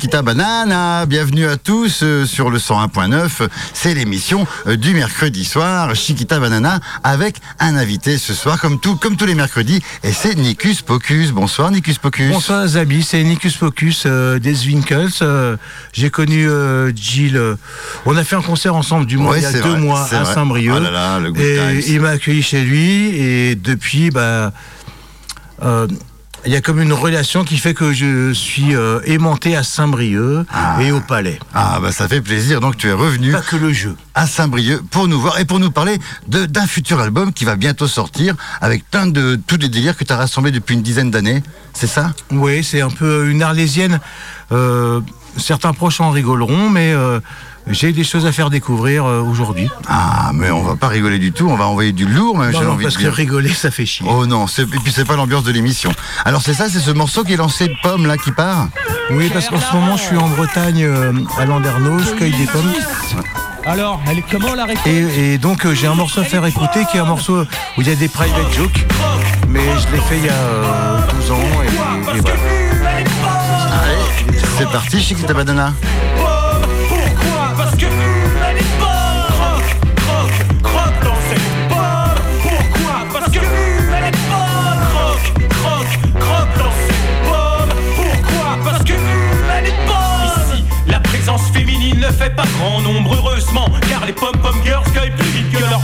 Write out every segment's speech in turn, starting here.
Chiquita Banana, bienvenue à tous euh, sur le 101.9. C'est l'émission euh, du mercredi soir, Chiquita Banana, avec un invité ce soir, comme, tout, comme tous les mercredis, et c'est Nicus Pocus. Bonsoir Nicus Pocus. Bonsoir Zabi, c'est Nicus Pocus euh, des Winkles. Euh, J'ai connu euh, Gilles. on a fait un concert ensemble du mois Ouais, il y a deux vrai, mois à. Saint-Brieuc. Oh là là, et times. il m'a accueilli chez lui et depuis, bah, euh, il y a comme une relation qui fait que je suis euh, aimanté à Saint-Brieuc Ah. et au Palais. Ah bah ça fait plaisir, donc tu es revenu Pas que le jeu. à Saint-Brieuc pour nous voir et pour nous parler de- d'un futur album qui va bientôt sortir avec plein de tous des délires que tu as rassemblés depuis une dizaine d'années, c'est ça? Oui, c'est un peu une arlésienne. Euh, certains proches en rigoleront, mais euh, j'ai des choses à faire découvrir euh, aujourd'hui. Ah mais on va pas rigoler du tout, on va envoyer du lourd même Non, j'ai non, envie parce de que dire. rigoler, ça fait chier. Oh non, et puis c'est pas l'ambiance de l'émission. Alors c'est ça, c'est ce morceau qui est lancé de pomme là qui part Oui, parce qu'en ce moment, je suis en Bretagne, euh, à Landerneau, je cueille des pommes. Alors, elle est comment la réponse Et, et donc, euh, j'ai un morceau à faire écouter qui est un morceau où il y a des private jokes. Mais je l'ai fait il y a euh, 12 ans. Et, et voilà. Allez, c'est parti, Chiquita Banana. Ne fait pas grand nombre heureusement Car les pom-pom girls cueillent plus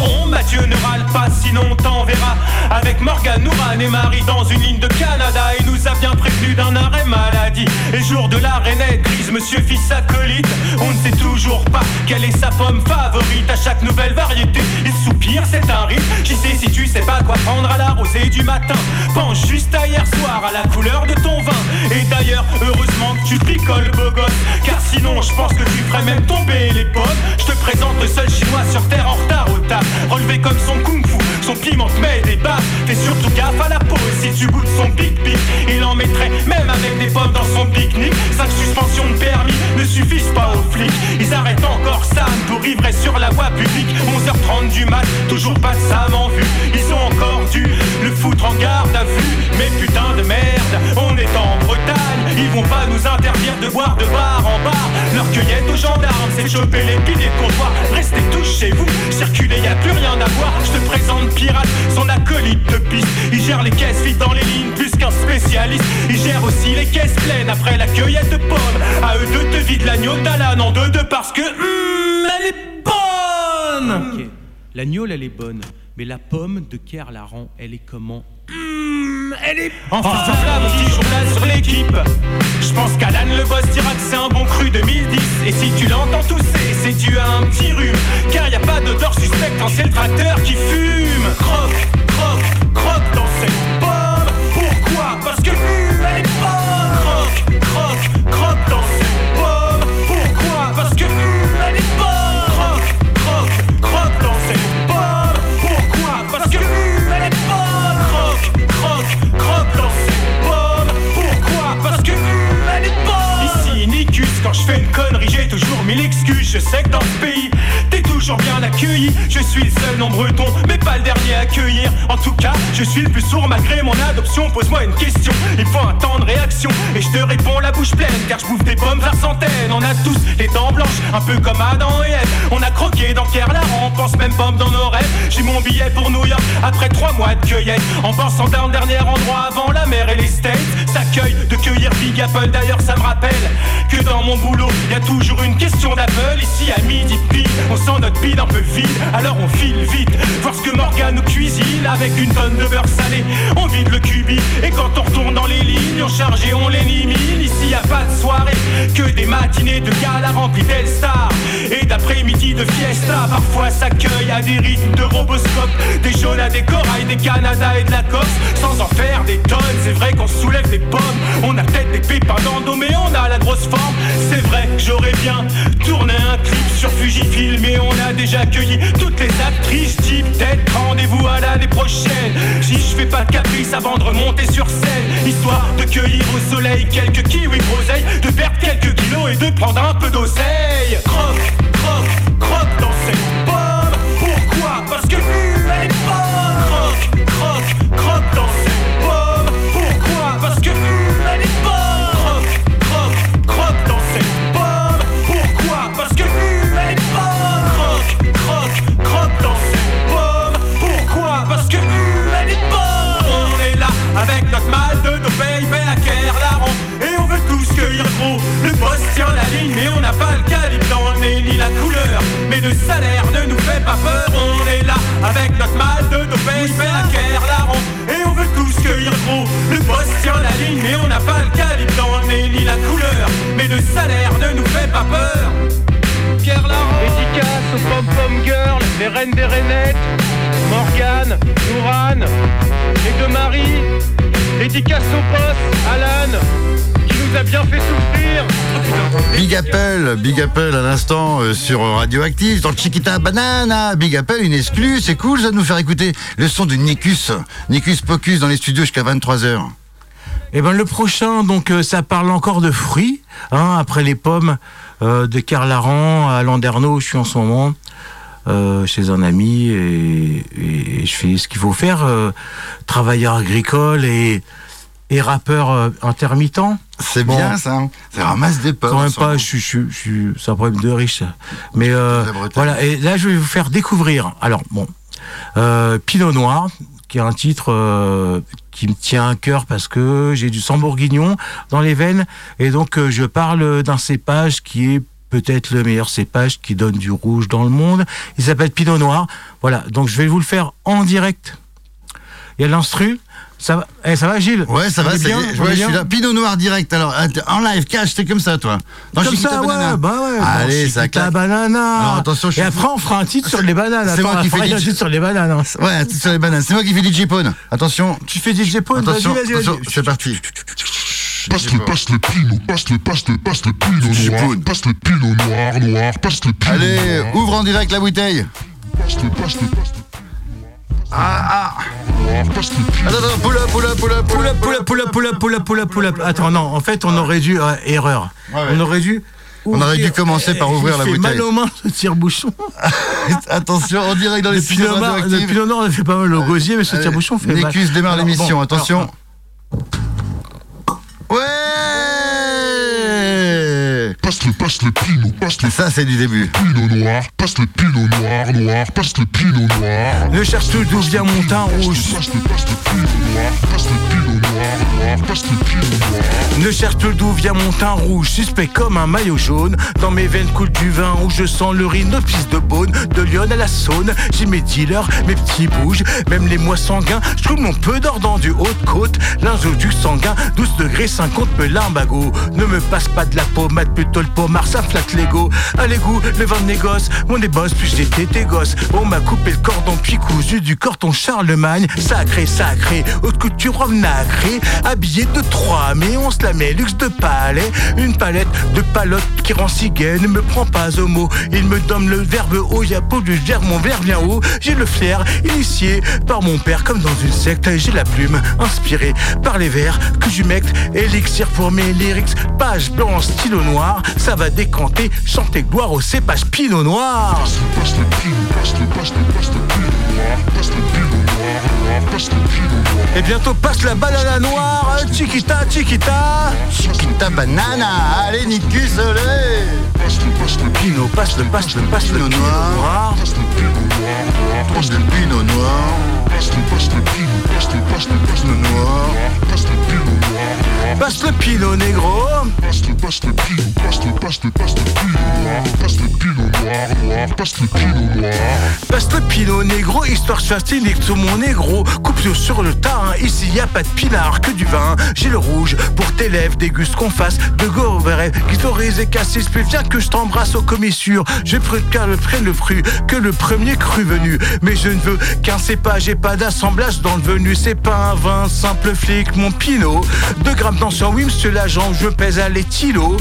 ombre Mathieu ne râle pas sinon on t'enverra Avec Morgan, Nouran et Marie dans une ligne de Canada. Il nous a bien prévenu d'un arrêt maladie. Et jour de la grise, monsieur fils acolyte. On ne sait toujours pas quelle est sa pomme favorite. À chaque nouvelle variété, il soupire, c'est un rythme J'y sais si tu sais pas quoi prendre à la rosée du matin. Pense juste à hier soir, à la couleur de ton vin. Et d'ailleurs, heureusement que tu picoles beau gosse. Car sinon, je pense que tu ferais même tomber les pommes. Je te présente le seul chinois sur terre en retard taf Relevé comme son kung-fu, son piment met des baffes Fais surtout gaffe à la peau si tu goûtes son pic pic Il en mettrait même avec des pommes dans son pique-nique. Cinq suspensions de permis ne suffisent pas aux flics. Ils arrêtent encore Sam pour ivresse sur la voie publique. 11h30 du mat, toujours pas Sam en vue. Ils ont encore dû le foutre en garde à vue. Mais putain de merde, on est en Bretagne. Ils vont pas nous interdire de boire de Leur cueillette aux gendarmes, c'est choper les piliers de comptoir Restez tous chez vous, circulez, y a plus rien à voir. Je te présente Pirate, son acolyte de piste. Il gère les caisses vides dans les lignes plus qu'un spécialiste. Il gère aussi les caisses pleines après la cueillette de pommes. À eux deux te vide l'agneau d'Alan en deux deux parce que hum, elle est bonne. Ok. La gnôle, elle est bonne. Mais la pomme de Kerr la elle est comment? Enfin, voilà mon petit journal sur l'équipe. Je pense qu'Alan le boss dira que c'est un bon cru 2010. Et si tu l'entends tousser, c'est dû à un petit rhume. Car y a pas d'odeur suspecte quand c'est le tracteur qui fume. Croque, croque, croque dans cette pomme. Pourquoi? Parce que hum, elle est bonne. Croque, croque, croque dans cette fais une connerie, j'ai toujours mille excuses. Je sais que dans ce pays, bien accueilli. Je suis le seul non breton, mais pas le dernier à accueillir. En tout cas, je suis le plus sourd malgré mon adoption. Pose-moi une question, il faut un temps de réaction. Et je te réponds la bouche pleine, car je bouffe des pommes par centaines. On a tous les dents blanches, un peu comme Adam et Ève. On a croqué dans la on pense même pomme dans nos rêves. J'ai mon billet pour New York après trois mois de cueillette. En pensant d'un dernier endroit avant la mer et les States. S'accueille de cueillir Big Apple, d'ailleurs ça me rappelle que dans mon boulot, y a toujours une question d'Apple. Ici à midi pile, on sent notre un peu vide, alors on file vite. Voir ce que Morgan nous cuisine avec une tonne de beurre salé. On vide le cubi et quand on retourne dans les lignes, on charge et on l'élimine. Ici y a pas de soirée, que des matinées de gala remplies d'Elstar de fiesta. Parfois s'accueille à des rythmes de roboscope. Des jaunes à des corails, des Canada et de la Corse Sans en faire des tonnes, c'est vrai qu'on soulève des pommes. On a peut-être des pépins dans le dos mais on a la grosse forme. C'est vrai, que j'aurais bien tourné un clip sur Fujifilm Mais on a déjà accueilli toutes les actrices type tête Rendez-vous à l'année prochaine. Si je fais pas de caprice avant de remonter sur scène. Histoire de cueillir au soleil quelques kiwis groseilles De perdre quelques kilos et de prendre un peu d'oseille. Croque. Avec notre mal de nos pays, mais la guerre la rend. Et on veut tous cueillir gros. Le boss tient la ligne, mais on n'a pas le calibre dans le nez ni la couleur. Mais le salaire ne nous fait pas peur. Pierre Laurent Dédicace aux pom-pom girls, les reines des rainettes Morgane, Nourane, les deux maris Dédicace au boss, Alan nous a bien fait souffrir Big Apple, Big Apple à l'instant euh, sur Radioactive, dans Chiquita Banana. Big Apple, une exclue, c'est cool ça de nous faire écouter le son de Nicus. Nicus Pocus dans les studios jusqu'à 23h. Et ben le prochain, donc euh, ça parle encore de fruits. Hein, après les pommes euh, de Carlaran à Landerneau, je suis en ce moment euh, chez un ami et, et je fais ce qu'il faut faire. euh, travailleur agricole et, et rappeur euh, intermittent. C'est Bon. bien ça. Ça ramasse des pommes. Quand même pas, je suis, je, je c'est un problème de riche. Mais euh, voilà, et là je vais vous faire découvrir. Alors bon, euh, Pinot Noir, qui est un titre euh, qui me tient à cœur parce que j'ai du sang bourguignon dans les veines, et donc euh, je parle d'un cépage qui est peut-être le meilleur cépage qui donne du rouge dans le monde. Il s'appelle Pinot Noir. Voilà, donc je vais vous le faire en direct. Il y a l'instru. Ça va, eh, ça va Gilles Ouais, ça On va, ça bien est. Ouais, je suis là. Pinot Noir direct. Alors, att- en live, cash, c'est comme ça, toi. Dans Comme Chiquita ça, Banana. ouais, bah ouais. Allez, bon, ça claque. banana. Alors, attention, je Et après, on fera un titre sur les bananes. C'est moi qui fais un titre sur les bananes. Ouais, tout sur les bananes. C'est moi qui fais DJ Pone. Attention. Tu fais DJ Pone, vas-y, Attention, vas-y, attention, vas-y. c'est parti. Passe le, passe le pinot, passe le, passe le, passe le pinot noir, passe le pinot noir, noir, passe le pinot Allez, ouvre en direct la bouteille. passe le, passe le, passe le Ah, ah. Attends, attends, pull up, pull up, pull up, Pull up, pull up, pull up, pull up, pull up, pull up, pull up. Attends, non, en fait, on aurait dû. euh, erreur. Ouais, ouais. On aurait dû. On aurait dû commencer par Eh, ouvrir la fait bouteille. mal aux mains, ce tire-bouchon. Attention, en direct dans les Le studios le pinot noir, on a fait pas mal au gosier, mais ce Allez, tire-bouchon fait mal. Nécus démarre Alors, l'émission, bon, attention. alors, Ouais passe le, passe le pinot, passe le Ça, c'est du début. pinot noir, passe le pinot noir, noir, passe le pinot noir. Ne cherche plus d'où vient mon teint rouge. Passe le, passe le pinot noir, passe le pinot Ne cherche plus d'où vient mon teint rouge, suspect comme un maillot jaune. Dans mes veines coule du vin où je sens le rhinophis de Beaune, de Lyon à la Saône. J'ai mes dealers, mes petits bouges, même les mois sanguins. Je trouve mon peu d'or dans du haut de côte. L'injoduc sanguin, 12 degrés 50 me limbago. Ne me passe pas de la pommade, plutôt le pommard, ça flatte l'ego. Allez goût, le vin de négoce, mon des boss, puis j'étais tes gosses. On m'a coupé le cordon, puis cousu du cordon Charlemagne. Sacré, sacré, haute couture homme Habillé de trois, mais on se la met luxe de palais. Une palette de palottes qui rend si gay, ne me prends pas au mot. Il me donne le verbe haut, y'a pas de gère, mon verbe vient haut. J'ai le flair, initié par mon père, comme dans une secte. J'ai la plume, inspirée par les vers que j'humecte. Élixir pour mes lyrics, page blanche, stylo noir. Ça va décanter, chanter gloire au cépage pinot noir. Et bientôt passe la banana noire, chiquita, chiquita. Chiquita banana. Allez, passe le Pinot, passe le, passe le, passe le noir. passe le pinot noir, passe Le passe le, passe le passe le, noir. passe le pinot noir, Passe le pinot négro. passe le, passe le pinot, passe le, passe le, passe le pinot noir, passe le pinot noir, noir, passe le pinot noir. Passe le pinot négro, histoire fascinique tout mon négro. Coupe sur le tas, hein. ici y a pas de pinard que du vin. J'ai le rouge pour tes lèvres, déguste qu'on fasse de gouveret. Guitorise et cassis, puis viens que je t'embrasse aux commissures. Je préfère le prenne le fruit que le premier cru venu. Mais je ne veux qu'un cépage et pas d'assemblage dans le venu. C'est pas un vin simple flic, mon pinot. Deux grammes Maintenant sur oui, monsieur l'agent, je pèse à l'étilo.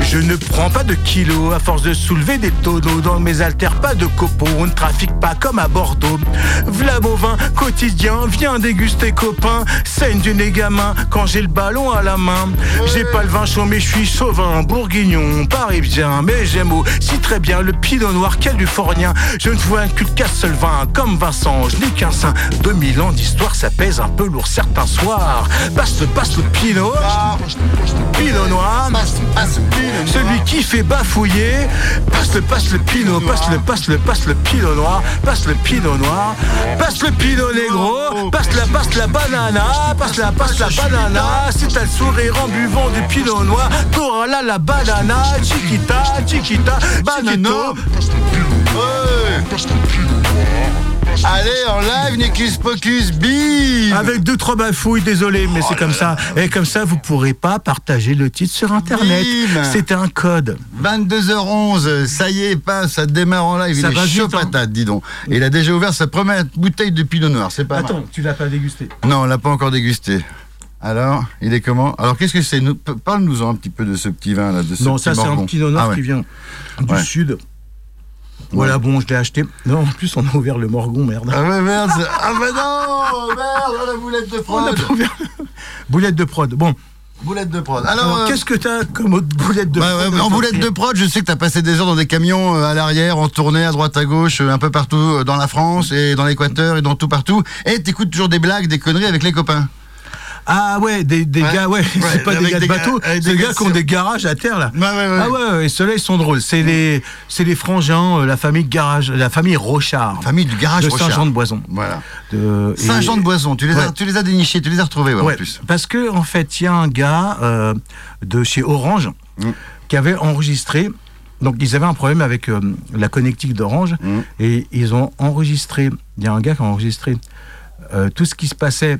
Je ne prends pas de kilos à force de soulever des tonneaux. Dans mes haltères, pas de copeaux. On ne trafique pas comme à Bordeaux. V'là vin quotidien, viens déguster copain. Saigne du nez gamin quand j'ai le ballon à la main. J'ai pas le vin chaud, mais je suis chauvin. Bourguignon, Paris bien, mais j'aime aussi très bien le pinot noir californien. Je ne vois qu'une qu'un seul vin, comme Vincent, je n'ai qu'un sein. 2000 ans d'histoire, ça pèse un peu lourd certains soirs. Passe passe le pinot, pinot noir. Celui qui fait bafouiller, passe le, passe le pinot, passe le, passe le, passe le pinot noir, passe le pinot noir, passe le pinot négro, passe la, passe la banana, passe la, passe la banana. Si t'as le sourire en buvant du pinot noir, t'auras là la banana, chiquita, chiquita, banano. Allez, en live, Nicus Pocus, bim Avec deux, trois bafouilles, désolé, mais c'est comme ça. Et comme ça, vous pourrez pas partager le titre sur Internet. C'est un code. 22h11, ça y est, pas, ça démarre en live. Ça il va est chaud hein. patate, dis donc. Et il a déjà ouvert sa première bouteille de pinot noir, c'est pas mal. tu l'as pas dégusté. Non, on l'a pas encore dégusté. Alors, il est comment? Alors, qu'est-ce que c'est? Parle-nous un petit peu de ce petit vin là, de ce Non, petit ça c'est un pinot noir Ah ouais. qui vient du Ouais. sud. Voilà, bon, je l'ai acheté. Non, en plus, on a ouvert le Morgon, merde. Ah ouais, merde Ah bah non Merde, oh, la boulette de On prod a pas ouvert le- Boulette de prod. Bon, Boulette de prod. Alors, alors, euh, qu'est-ce que t'as comme autre boulette de Ouais, prod ouais, en boulette de prod, je sais que tu as passé des heures dans des camions euh, à l'arrière, en tournée à droite à gauche, euh, un peu partout dans la France et dans l'Équateur et dans tout partout. Et t'écoutes toujours des blagues, des conneries avec les copains. Ah ouais, des, des Ouais. gars, ouais, Ouais, c'est pas des gars de bateau, c'est des gars qui ont des garages à terre là. Ah ouais, ouais, ceux-là ils sont drôles. C'est les, c'est les frangins, euh, la famille garage, la famille Rochard. Famille du garage de Rochard. Saint-Jean-de-Boison. Voilà. De- et- Saint-Jean-de-Boison, tu, les as- tu les as dénichés, tu les as retrouvés, en plus. parce que en fait, il y a un gars euh, de chez Orange Mm. qui avait enregistré. Donc, ils avaient un problème avec euh, la connectique d'Orange Mm. et ils ont enregistré. Il y a un gars qui a enregistré euh, tout ce qui se passait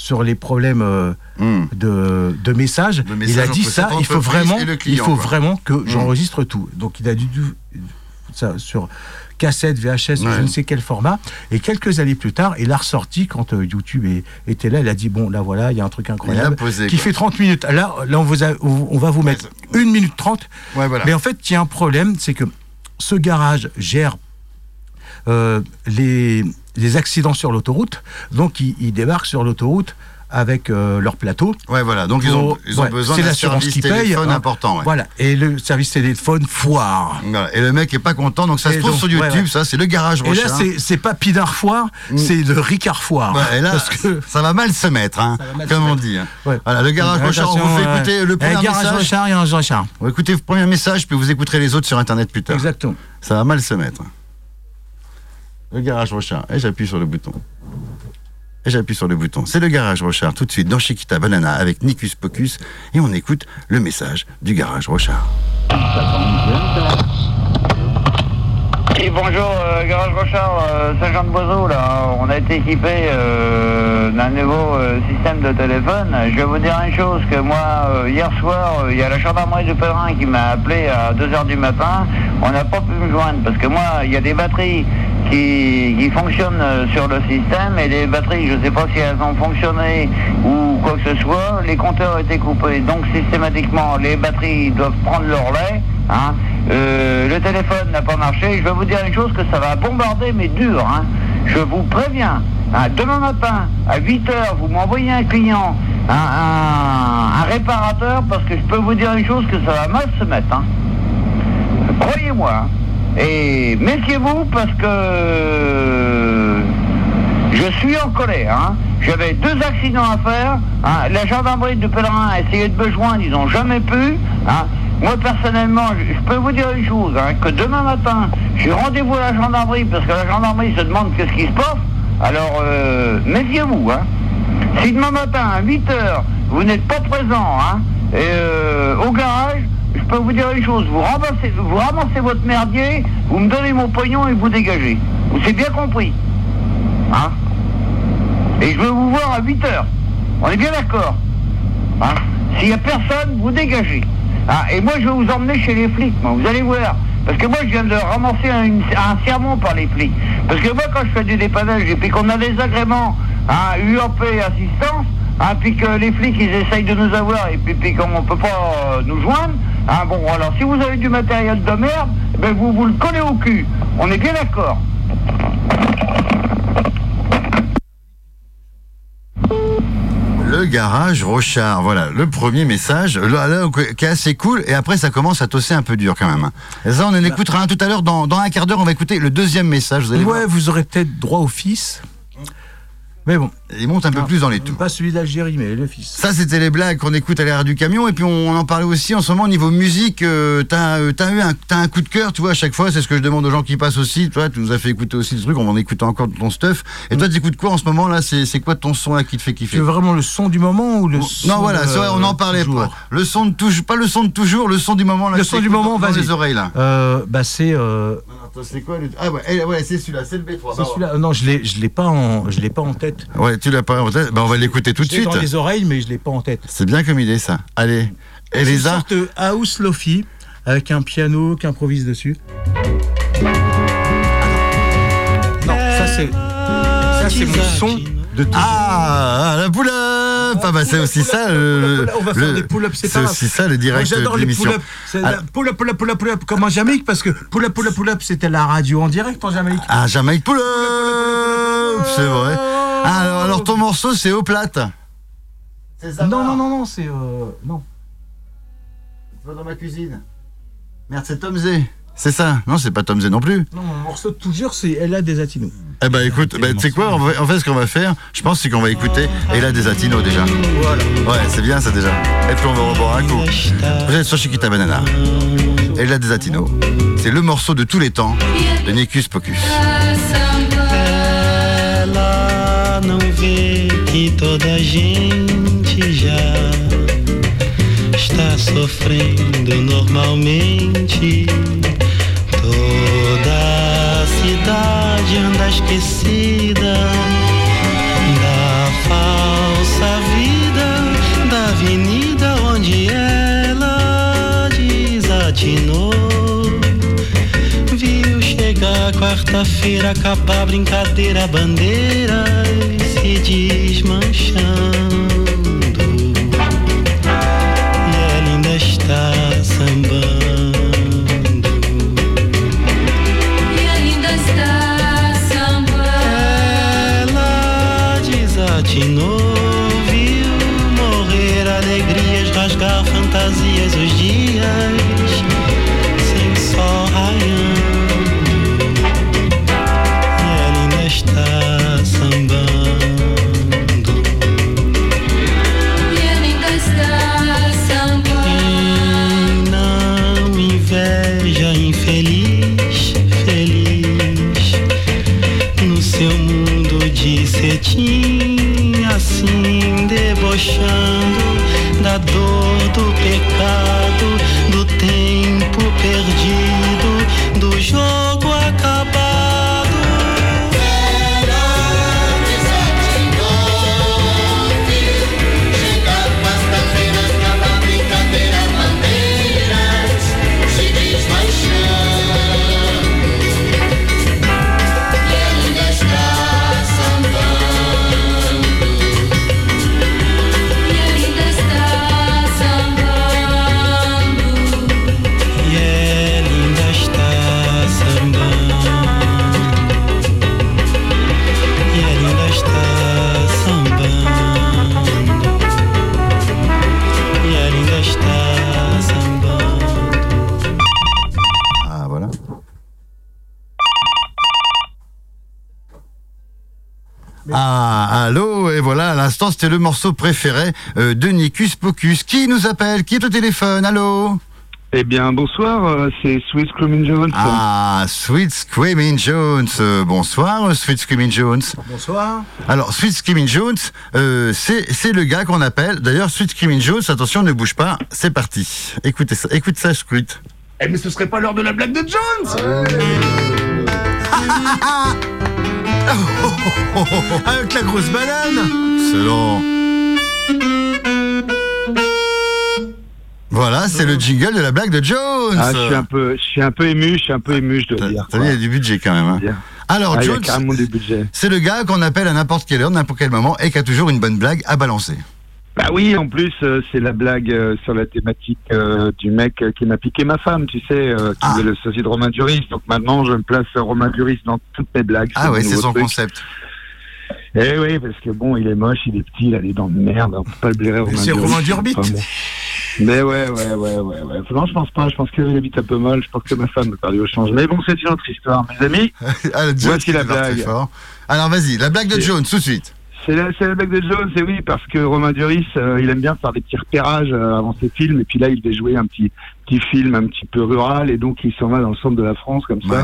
sur les problèmes euh, Hum. de, de messages. Il a dit ça. Il faut vraiment, il faut quoi. Vraiment que j'enregistre tout. Donc, il a dû ça sur cassette, VHS, Ouais. je ne sais quel format. Et quelques années plus tard, il a ressorti quand euh, YouTube est- était là. Il a dit bon, là voilà, il y a un truc incroyable posé, qui quoi. fait 30 minutes. Là, là, on, vous a- on va vous mettre une minute 30. Ouais, voilà. Mais en fait, il y a un problème, c'est que ce garage gère euh, les, les accidents sur l'autoroute. Donc, ils, ils débarquent sur l'autoroute avec euh, leur plateau. Ouais, voilà. Donc, ils ont, Pour- ils ont ouais, besoin d'un l'assurance service qui paye, téléphone hein. important. ouais. Voilà. Et le service téléphone foire. Voilà. Et le mec est pas content, donc ça se Et trouve donc, sur YouTube, ouais, ça, c'est le garage Et là, c'est- pas Pinard foire, c'est le Ricard foire. Et là, Parce que ça va mal se mettre, hein, mal comme se on mettre. dit. hein. Voilà, le garage Rochard, on vous fait écouter le premier euh, garage message. Rochard, il y a un Rochard. On va écouter le premier message, puis vous écouterez les autres sur Internet plus tard. Exactement. Ça va mal se mettre. Le garage Rochard. Et j'appuie sur le bouton. Et j'appuie sur le bouton. C'est le garage Rochard, tout de suite dans Chiquita Banana avec Nicus Pocus. Et on écoute le message du garage Rochard. Bonjour, euh, Garage Rochard, euh, Saint-Jean-de-Boiseau, là. On a été équipé euh, d'un nouveau euh, système de téléphone. Je vais vous dire une chose, que moi, hier soir, il y a la gendarmerie du Pèlerin qui m'a appelé à 2h du matin. On n'a pas pu me joindre, parce que moi, il y a des batteries qui, qui fonctionnent euh, sur le système, et les batteries, je ne sais pas si elles ont fonctionné ou quoi que ce soit, les compteurs étaient coupés. Donc, systématiquement, les batteries doivent prendre leur lait. Hein. Euh, le téléphone n'a pas marché. Je vais vous dire une chose que ça va bombarder, mais dur. Hein. Je vous préviens. hein, demain matin, à 8 h vous m'envoyez un client, un, un- réparateur, parce que je peux vous dire une chose que ça va mal se mettre. Croyez-moi. Et méfiez-vous parce que je suis en colère. hein. J'avais deux accidents à faire. hein. La gendarmerie de Pèlerin a essayé de me joindre, ils n'ont jamais pu. hein. Moi, personnellement, je, peux vous dire une chose, hein, que demain matin, j'ai rendez-vous à la gendarmerie parce que la gendarmerie se demande qu'est-ce qui se passe. Alors, euh, méfiez-vous. Hein. Si demain matin, à 8 heures, vous n'êtes pas présent hein, et, euh, au garage, je peux vous dire une chose, vous ramassez, vous ramassez votre merdier, vous me donnez mon pognon et vous dégagez. C'est bien compris. Hein et je veux vous voir à 8 heures. On est bien d'accord. Hein S'il n'y a personne, vous dégagez. Ah, et moi, je vais vous emmener chez les flics, moi, vous allez voir. Parce que moi, je viens de ramasser un, une- un sermon par les flics. Parce que moi, quand je fais du dépannage et puis qu'on a des agréments à UAP assistance, hein, puis que les flics ils essayent de nous avoir et puis, puis qu'on ne peut pas euh, nous joindre, hein, bon alors si vous avez du matériel de merde, eh ben vous vous le collez au cul. On est bien d'accord. Le garage Rochard, voilà, le premier message, là, là, qui est assez cool, et après ça commence à tosser un peu dur quand même. Et ça, on en écoutera un tout à l'heure, dans, dans un quart d'heure, on va écouter le deuxième message, vous allez Ouais, voir. vous aurez peut-être droit au fils. Mais bon. Il monte un peu plus dans les tours. Pas celui d'Algérie, mais le fils. Ça, c'était les blagues qu'on écoute à l'arrière du camion. Et puis, on, on en parlait aussi en ce moment au niveau musique. euh, t'as, euh, eu un, t'as un coup de cœur, tu vois, à chaque fois. C'est ce que je demande aux gens qui passent aussi. Toi, tu nous as fait écouter aussi des trucs. On en écouter encore de ton stuff. Et toi, tu écoutes quoi en ce moment là c'est, c'est quoi ton son là qui te fait Tu kiffer veux vraiment le son du moment ou le son Non, voilà, de- c'est vrai, on en parlait toujours pas. Le son de toujours, pas le son de toujours, le son du moment là. Le son du moment, dans, dans vas-y. les oreilles là. Euh, bah c'est euh, c'est quoi le... Ah ouais, eh, ouais c'est celui-là, c'est le B3. c'est celui-là. Non, je l'ai je l'ai pas en je l'ai pas en tête. Ouais, tu l'as pas en tête Bah, on va l'écouter tout de Je l'ai suite. dans les oreilles, mais je l'ai pas en tête. C'est bien comme idée ça. Allez, C'est une Elisa. sorte de house lofi avec un piano qui improvise dessus. Non, ça c'est ça c'est mon son de tout. Ah, la pull-up Ah bah c'est aussi ça le... On va faire le- des pull-ups, c'est aussi ça le direct J'adore de les l'émission. C'est Ah. Pull-up, pull-up, pull-up, pull-up, comme en Jamaïque, parce que pull-up, pull-up, pull-up, c'était la radio en direct en Jamaïque. Ah, Jamaïque pull-up C'est vrai. Ah, alors, alors ton morceau c'est au plate. C'est ça non, non, non, non, c'est. Euh, non. Tu vas dans ma cuisine. Merde, c'est Tom Z. C'est ça Non, c'est pas Tom Z non plus. Non, mon morceau de toujours, c'est Elle a des atinos. Eh ben écoute, ben, tu sais quoi, en fait, en fait, ce qu'on va faire, je pense, c'est qu'on va écouter Et là des Atinos déjà. Voilà. Ouais, c'est bien ça déjà. Et puis on va reboire un coup. Vous êtes sur Chiquita Banana. Et là des Atinos. C'est le morceau de tous les temps de Nicus Pocus. Não vê que toda gente já está sofrendo normalmente. Toda a cidade anda esquecida quarta-feira acabar brincadeira, bandeira se desmanchando. C'était le morceau préféré euh, de Nicus Pocus. Qui nous appelle Qui est au téléphone Allô Eh bien, bonsoir, euh, c'est Swiss Screaming Jones. Ah, Sweet Screaming Jones. Euh, bonsoir, Sweet Screaming Jones. Bonsoir. Alors, Sweet Screaming Jones, euh, c'est c'est le gars qu'on appelle. D'ailleurs, Sweet Screaming Jones, attention, ne bouge pas, c'est parti. Écoutez ça, écoute ça, Squid. Eh, mais ce serait pas l'heure de la blague de Jones Avec la grosse banane Excellent. Voilà, c'est le jingle de la blague de Jones. Ah, je suis un peu, je suis un peu ému, je suis un peu ému, je dois dire. t'as vu, il y a du budget quand même. hein. Alors, Ah, Jones, c'est le gars qu'on appelle à n'importe quelle heure, n'importe quel moment, et qui a toujours une bonne blague à balancer. Bah oui, en plus, euh, c'est la blague euh, sur la thématique euh, du mec qui m'a piqué ma femme, tu sais, qui Ah. est le sosie de Romain Duris. Donc maintenant, je me place Romain Duris dans toutes mes blagues. Ah ouais, c'est son truc. concept. Eh oui, parce que bon, il est moche, il est petit, il a des dents de merde, on peut pas le blairer Romain c'est. Romain Durbit. Enfin, bon. Mais ouais, ouais, ouais, ouais, ouais. Non, je pense pas, je pense qu'il habite un peu mal, je pense que ma femme me perdu au change. Mais bon, c'est une autre histoire, mes amis. Ah, Jones Voici la blague. fort. Alors vas-y, la blague de Jones, tout de suite. C'est la, c'est la blague de Jones, et oui, parce que Romain Duris, euh, il aime bien faire des petits repérages euh, avant ses films, et puis là, il devait jouer un petit, petit film un petit peu rural, et donc il s'en va dans le centre de la France, comme Ouais.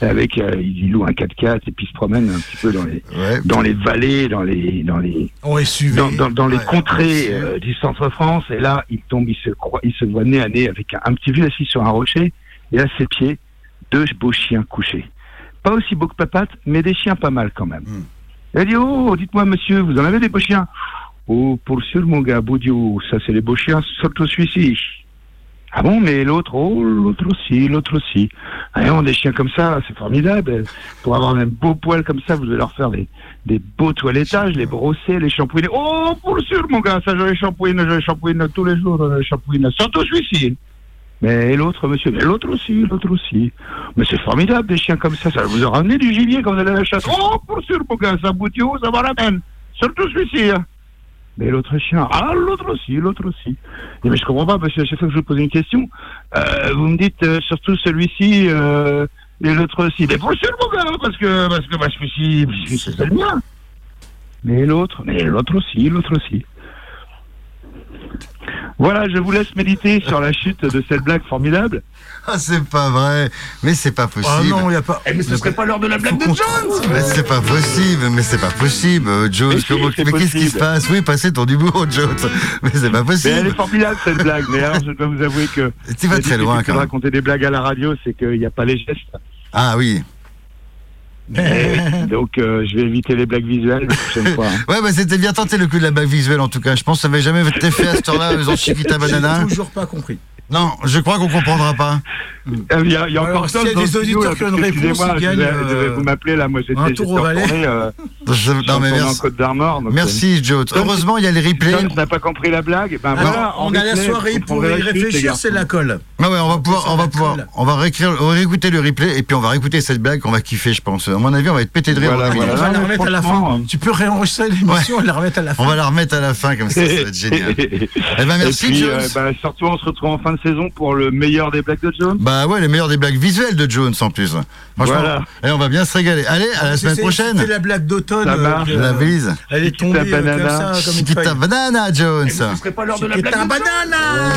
ça, avec, euh, il loue un 4x4, et puis il se promène un petit peu dans les, Ouais. dans les vallées, dans les, dans les, On est suivi. dans, dans, dans les contrées du centre-France, et là, il tombe, il se croit, il se voit nez à nez avec un, un petit vieux assis sur un rocher, et à ses pieds, deux beaux chiens couchés. Pas aussi beaux que Papate, mais des chiens pas mal quand même. Hmm. Elle dit, oh, dites-moi, monsieur, vous en avez des beaux chiens? Oh, pour sûr, mon gars, Boudiou, ça c'est les beaux chiens, surtout celui-ci. Ah bon, mais l'autre, oh, l'autre aussi, l'autre aussi. Ah non, des chiens comme ça, c'est formidable. Pour avoir un beau poil comme ça, vous devez leur faire des, des beaux toilettages, les brosser, les shampouiner. Oh, pour sûr, mon gars, ça je les shampouine, je les shampouine tous les jours, je les shampouine, surtout celui-ci. Mais l'autre, monsieur, mais l'autre aussi, l'autre aussi. Mais c'est formidable, des chiens comme ça, ça vous a ramené du gibier quand vous allez à la chasse? Oh, pour sûr, gars, ça bout ça va la peine. Surtout celui-ci. hein. Mais l'autre chien, ah, l'autre aussi, l'autre aussi. Et mais je comprends pas, parce que à chaque fois que je vous pose une question, euh, vous me dites euh, surtout celui-ci euh, et l'autre aussi. Mais pour sûr, mon gars, parce que, parce que bah, celui-ci, celui-ci, c'est le mien. Mais l'autre, mais l'autre aussi, l'autre aussi. Voilà, je vous laisse méditer sur la chute de cette blague formidable. Ah, c'est pas vrai. Mais c'est pas possible. Ah non, il a pas. mais ce serait pas l'heure de la blague de Jones Mais c'est pas possible, mais c'est pas possible, euh, Jones. Mais si, comment- c'est mais qu'est-ce qui se possible. passe? Oui, passez ton humour, Jones. Mais c'est pas Mais elle possible. est formidable cette blague, mais alors je dois vous avouer que Tu vas très loin quand raconter des blagues à la radio, c'est qu'il n'y a pas les gestes. Ah oui. Eh oui. Donc euh, je vais éviter les blagues visuelles la prochaine fois. hein. Ouais, bah c'était bien tenté le coup de la bague visuelle en tout cas. Je pense que ça avait jamais été fait à cette heure-là, faisant Chiquita Banana. J'ai toujours pas compris. Non, je crois qu'on comprendra pas. Ah, Il y a, il y a Alors, encore s'il y a dans des le studio, auditeurs qui ont une réponse, excusez-moi, ils je gagnent, euh, vous m'appeler là, moi j'étais un tour au Valais. euh, Non mais tournée en merci. Côte d'Armor. donc, Merci, Jones. Heureusement, il y a les euh, replays. Jones n'a pas compris la blague. Ben Alors, voilà, on a la soirée pour y réfléchir, c'est la colle. Ah ouais, on va pouvoir, on va pouvoir, on va réécrire, on va réécouter le replay et puis on va réécouter cette blague qu'on va kiffer, je pense. À mon avis, on va être pété de rire. Voilà, on va- On voilà. va la remettre à la fin. Tu peux réenregistrer l'émission et la remettre à la fin. On va la remettre à la fin comme ça, ça va être génial. Eh ben merci, Et puis, Jones. euh, bah, surtout, on se retrouve en fin de saison pour le meilleur des blagues de Jones. Bah ouais, les meilleurs des blagues visuelles de Jones en plus. Franchement, Voilà. et on va bien se régaler. Allez, à la semaine prochaine. C'est la blague d'automne. Ça euh, La bise. Elle est tombée Chiquita euh, comme banana. ça, comme une Chiquita feuille. banana, Jones. serait pas l'heure de la Chiquita banana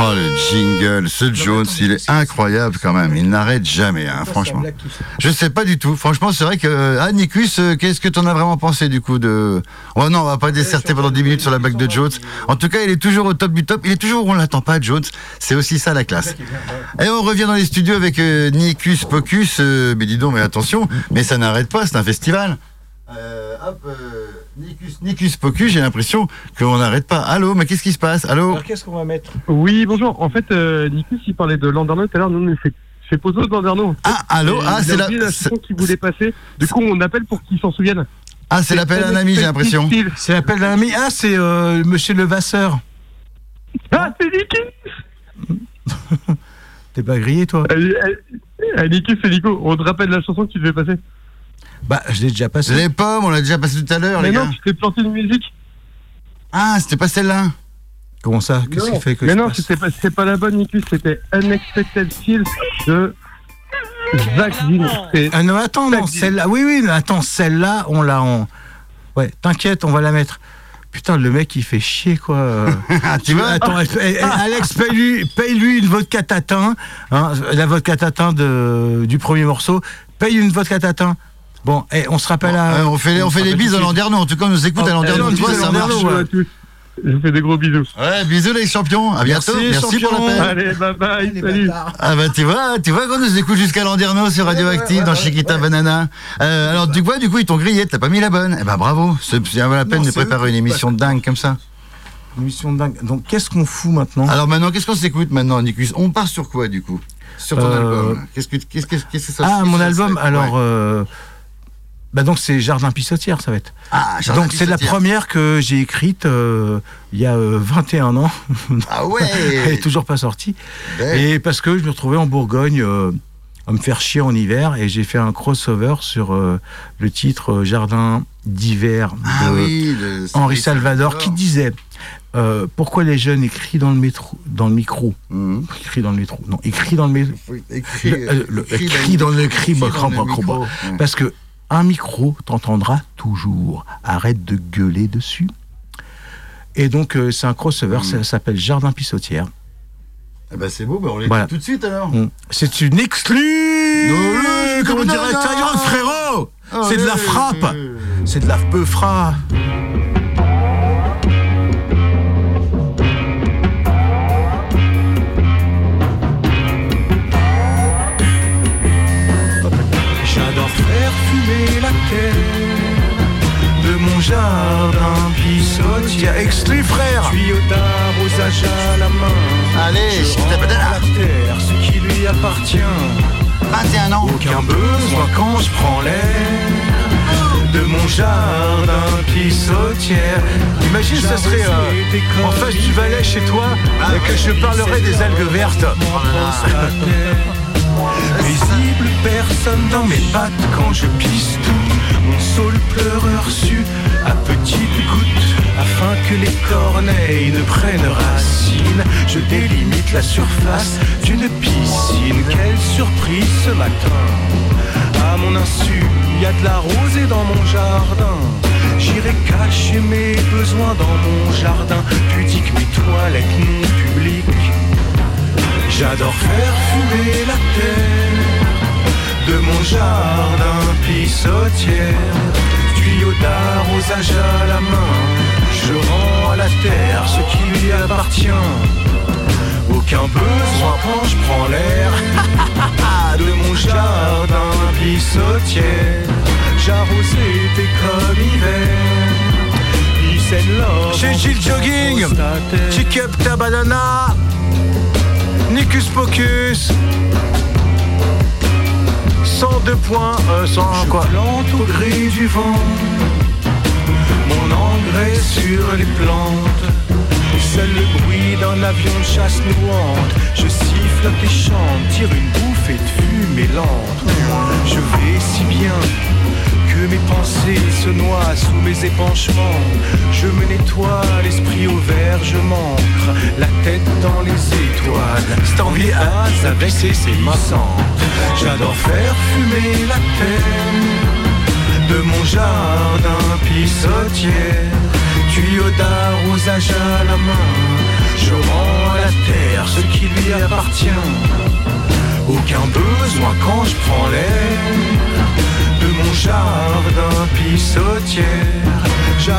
Oh le jingle, ce Jones, il est incroyable quand même. Il n'arrête jamais, hein, la franchement. Je sais pas du tout. Franchement, c'est vrai que ah Nikus, euh, qu'est-ce que t'en as vraiment pensé du coup de Oh non, on va pas desserter pendant 10 minutes sur la blague de Jones. En tout cas, il est toujours au top du top. Il est toujours où on l'attend pas, Jones. C'est aussi ça la classe. Et on revient dans les studios avec euh, Nikus Pocus. euh, mais dis donc, mais attention, mais ça n'arrête pas. C'est un festival. Euh, hop, Nikus, Nikus Pocus, j'ai l'impression qu'on n'arrête pas. Allô, mais qu'est-ce qui se passe? Allô? Alors qu'est-ce qu'on va mettre? Oui, bonjour. En fait, euh, Nikus, il parlait de Landerneau tout à l'heure. Nous, on fait, fait poser de Landerneau. Ah, allô? Et Ah, c'est la, c'est- chanson qu'il voulait passer. Du coup, on appelle pour qu'il s'en souvienne. ah, c'est l'appel à un ami, j'ai l'impression. C'est l'appel d'un ami. Ah, c'est euh, Monsieur Levasseur. Ah, c'est Nikus T'es pas grillé, toi? Euh, euh, euh, Nikus, c'est Nico. On te rappelle la chanson que tu devais passer. Bah, je l'ai déjà passé. Les pommes, on l'a déjà passé tout à l'heure, Mais les non, gars. tu t'es planté de musique. Ah, c'était pas celle-là. Comment ça? Qu'est-ce qui fait que Mais je non, passe c'était pas, la bonne, Nikus. C'était Unexpected Kills de Zach. C'est- Ah non, attends, non, celle-là. Oui, oui, mais attends, celle-là, on l'a en. Ouais, t'inquiète, on va la mettre. Putain, le mec, il fait chier, quoi. Euh, Ah, tu vois? Attends, eh, eh, Alex, paye-lui paye -lui une vodka tatin, hein, la vodka tatin de, du premier morceau. Paye une vodka tatin. Bon, eh, on se rappelle à. Ouais, on fait, les- on se fait des bises à. Landerneau. En tout cas, on nous écoute Oh, à Landerneau. eh, Tu vois, bisous à ça marche. Je vous fais des gros bisous. Ouais, bisous les champions. À bientôt. Merci, Merci, pour l'appel. Allez, bye bye. Salut. Ah bah tu vois, tu vois qu'on nous écoute jusqu'à Landerneau sur Radioactive dans Chiquita Banana. Euh, alors du coup, du coup ils t'ont grillé, t'as pas mis la bonne? Eh ben bravo, c'est bien la peine Non, de eux préparer une émission de dingue comme ça. Une émission de dingue. Donc, qu'est-ce qu'on fout maintenant? Alors maintenant, qu'est-ce qu'on s'écoute maintenant, Nicus? On part sur quoi du coup? Sur ton Euh, album. Qu'est-ce que, qu'est-ce que, qu'est-ce que ça Ah, mon album, alors. Bah donc, c'est Jardin Pissotière, ça va être. Ah, Jardin donc, c'est la première que j'ai écrite euh, il y a euh, 21 ans. Ah ouais Elle est toujours pas sortie. Et parce que je me retrouvais en Bourgogne euh, à me faire chier en hiver et j'ai fait un crossover sur euh, le titre Jardin d'hiver de Ah oui, le- Henri Salvador qui disait euh, pourquoi les jeunes écrivent dans le métro, dans le micro, Mhm. écrit dans le métro, non, écrit dans le métro, écrire- le- euh, le- écrire écrit dans le cri, écrit bah, dans le bah, micro. bah. Parce que un micro t'entendra toujours. Arrête de gueuler dessus. Et donc euh, c'est un crossover, Mhm. ça s'appelle Jardin Pissotière. Eh ben c'est beau, ben on l'écoute Voilà. tout de suite alors. Mm. C'est une exclue Non, Comme non, dirait frérot Ah, C'est de la frappe C'est de la peu fra faire fumer la terre de mon jardin pissotière. Exclu, frère Tuyau d'arrosage à la main. Allez, Je la terre ce qui lui appartient. 21 ans. Aucun besoin quand je prends l'air de mon jardin pissotière. Imagine, ça serait euh, en face du Valais chez toi et que je parlerais des algues vertes. Visible, personne dans mes pattes quand je pisse tout. Mon saule pleureur su à petites gouttes. Afin que les corneilles ne prennent racine, je délimite la surface d'une piscine. Quelle surprise ce matin! À mon insu, y a de la rosée dans mon jardin. J'irai cacher mes besoins dans mon jardin, pudique mes toilettes non publiques. J'adore faire fumer la terre de mon jardin pissotière. Tuyau d'arrosage à la main, je rends à la terre ce qui lui appartient. Aucun besoin quand je prends l'air de mon jardin pissotière. J'arrosais tes comme hiver. Chez Gilles Jogging. Kick up ta banana Nicus Pocus. 102 points, euh, 101 quoi. plante au gré du vent. Mon engrais sur les plantes. Seul le bruit d'un avion de chasse nouante Je siffle et chante, tire une bouffée de fumée lente. Je vais si bien mes pensées se noient sous mes épanchements Je me nettoie l'esprit au vert, je m'ancre La tête dans les étoiles envie à avec ses sémissants. J'adore faire fumer la terre de mon jardin pissotière. Tuyau d'arrosage à la main, je rends à la terre ce qui lui appartient. Aucun besoin quand je prends l'air mon jardin pissotière.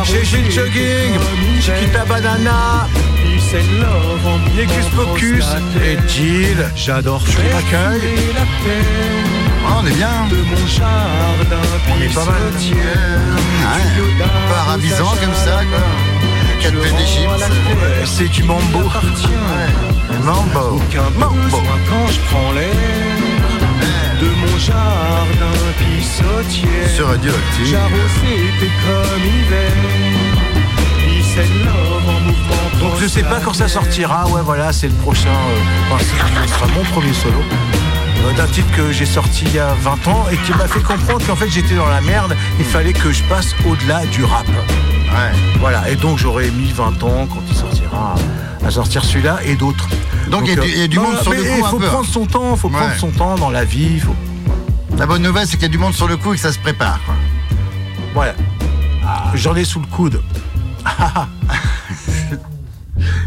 Chez Gilles Jogging, Chiquita Banana Nicus Pocus et Jill J'adore Je faire m'accueille. fumer la terre Ah, on est bien. de mon jardin On est pas mal. Ouais. Pas arabisant comme ça, quoi. Quatre peu d'Égypte. C'est du mambo Mambo. Aucun Mambo. quand je prends l'air mon jardin pissotière. Sur comme hiver. En mouvement. Donc je sais pas quand ça sortira, ouais voilà, c'est le prochain, euh, enfin, ce sera mon premier solo. euh, D'un titre que j'ai sorti il y a 20 ans et qui m'a fait comprendre qu'en fait j'étais dans la merde, il fallait que je passe au-delà du rap. Ouais. Voilà, et donc j'aurais mis 20 ans quand il sortira à sortir celui-là et d'autres. Donc, il y a du- il y a du monde sur le mais coup, Il un faut peu. prendre son temps, faut prendre son temps dans la vie, faut... La bonne nouvelle, c'est qu'il y a du monde sur le coup et que ça se prépare. Quoi. Voilà. J'en ai sous le coude.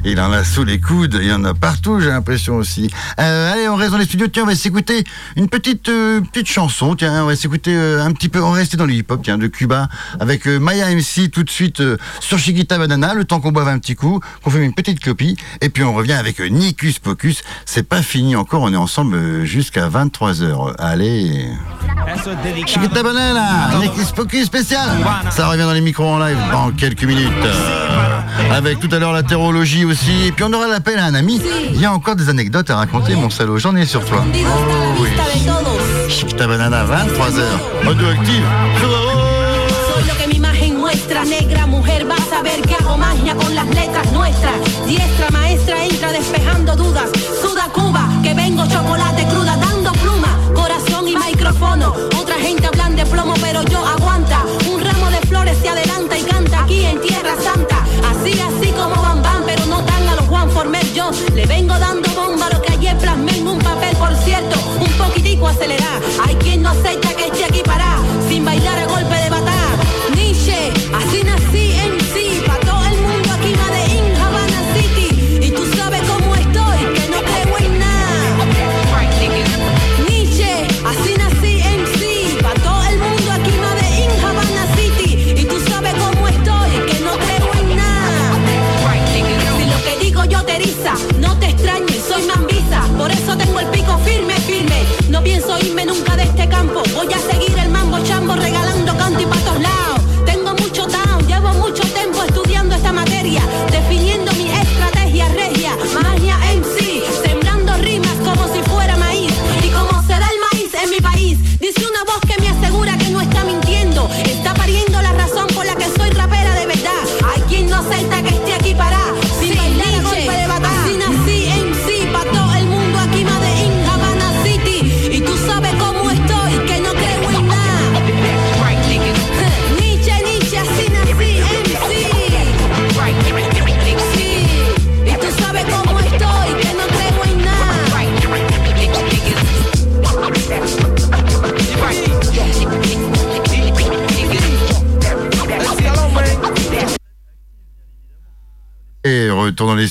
Il en a sous les coudes, il y en a partout, j'ai l'impression aussi. Euh, allez, on reste dans les studios. Tiens, on va s'écouter une petite euh, petite chanson. Tiens, on va s'écouter euh, un petit peu. On va rester dans le hip-hop, tiens, de Cuba, avec Maya MC tout de suite sur Chiquita Banana. Le temps qu'on boive un petit coup, qu'on fait une petite copie, et puis on revient avec Nicus Pocus. C'est pas fini encore. On est ensemble jusqu'à 23 h Allez. Chiquita Banana, Nikis Pocus spécial. Ça revient dans les micros en live dans quelques minutes. Avec tout à l'heure la terrologie aussi. Et puis on aura l'appel à un ami. Il y a encore des anecdotes à raconter, mon salaud. J'en ai sur toi. Oh oui. Chiquita Banana, 23h. Radioactive. Negra mujer, vas a ver que hago magia con las letras nuestras. Diestra maestra entra despejando dudas, suda Cuba, que vengo chocolate cruda, dando pluma, corazón y micrófono. Otra gente hablan de plomo, pero yo aguanta. Un ramo de flores se adelanta y canta Former. Yo le vengo dando bomba lo que ayer plasmé en un papel, por cierto, un poquitico acelerá. Hay quien no acepta que esté aquí pará, sin bailar a golpe de batá. Pienso irme nunca de este campo. Voy a seguir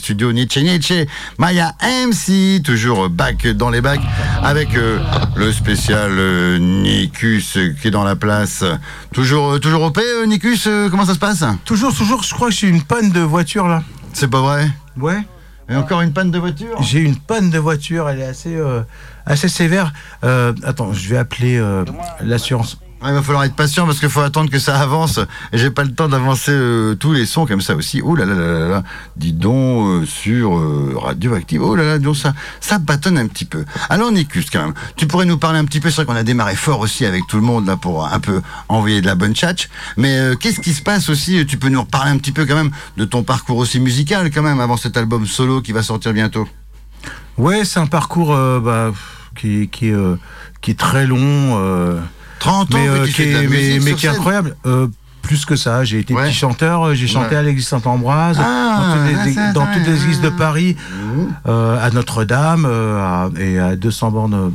studios Nietzsche Nietzsche, Maya MC, toujours back dans les bacs, avec euh, le spécial euh, Nikus euh, qui est dans la place. Toujours, euh, toujours euh, Nikus, euh, comment ça se passe? Toujours, toujours, je crois que j'ai une panne de voiture là. C'est pas vrai? Ouais. Et encore une panne de voiture? J'ai une panne de voiture, elle est assez, euh, assez sévère. Euh, attends, je vais appeler euh, l'assurance. Ah, Il va falloir être patient parce qu'il faut attendre que ça avance. J'ai pas le temps d'avancer euh, tous les sons comme ça aussi. Oh là là là là là. Dis donc euh, sur euh, Radioactive. Oh là là, dis donc ça, ça bâtonne un petit peu. Alors Nikus quand même, tu pourrais nous parler un petit peu. C'est vrai qu'on a démarré fort aussi avec tout le monde là pour un peu envoyer de la bonne tchatch. Mais euh, qu'est-ce qui se passe aussi? Tu peux nous reparler un petit peu quand même de ton parcours aussi musical quand même avant cet album solo qui va sortir bientôt. Ouais, c'est un parcours bah, qui, qui, qui est très long. Euh, 30 ans mais, euh, qui est, mais, musique mais sur qui est scène. incroyable. Euh, plus que ça, j'ai été Ouais. petit chanteur, euh, j'ai chanté Ouais. à l'église Saint-Ambroise, Ah, dans, toutes les, ça, toutes les églises de mmh. Paris, euh, à Notre-Dame à- et à 200 bornes.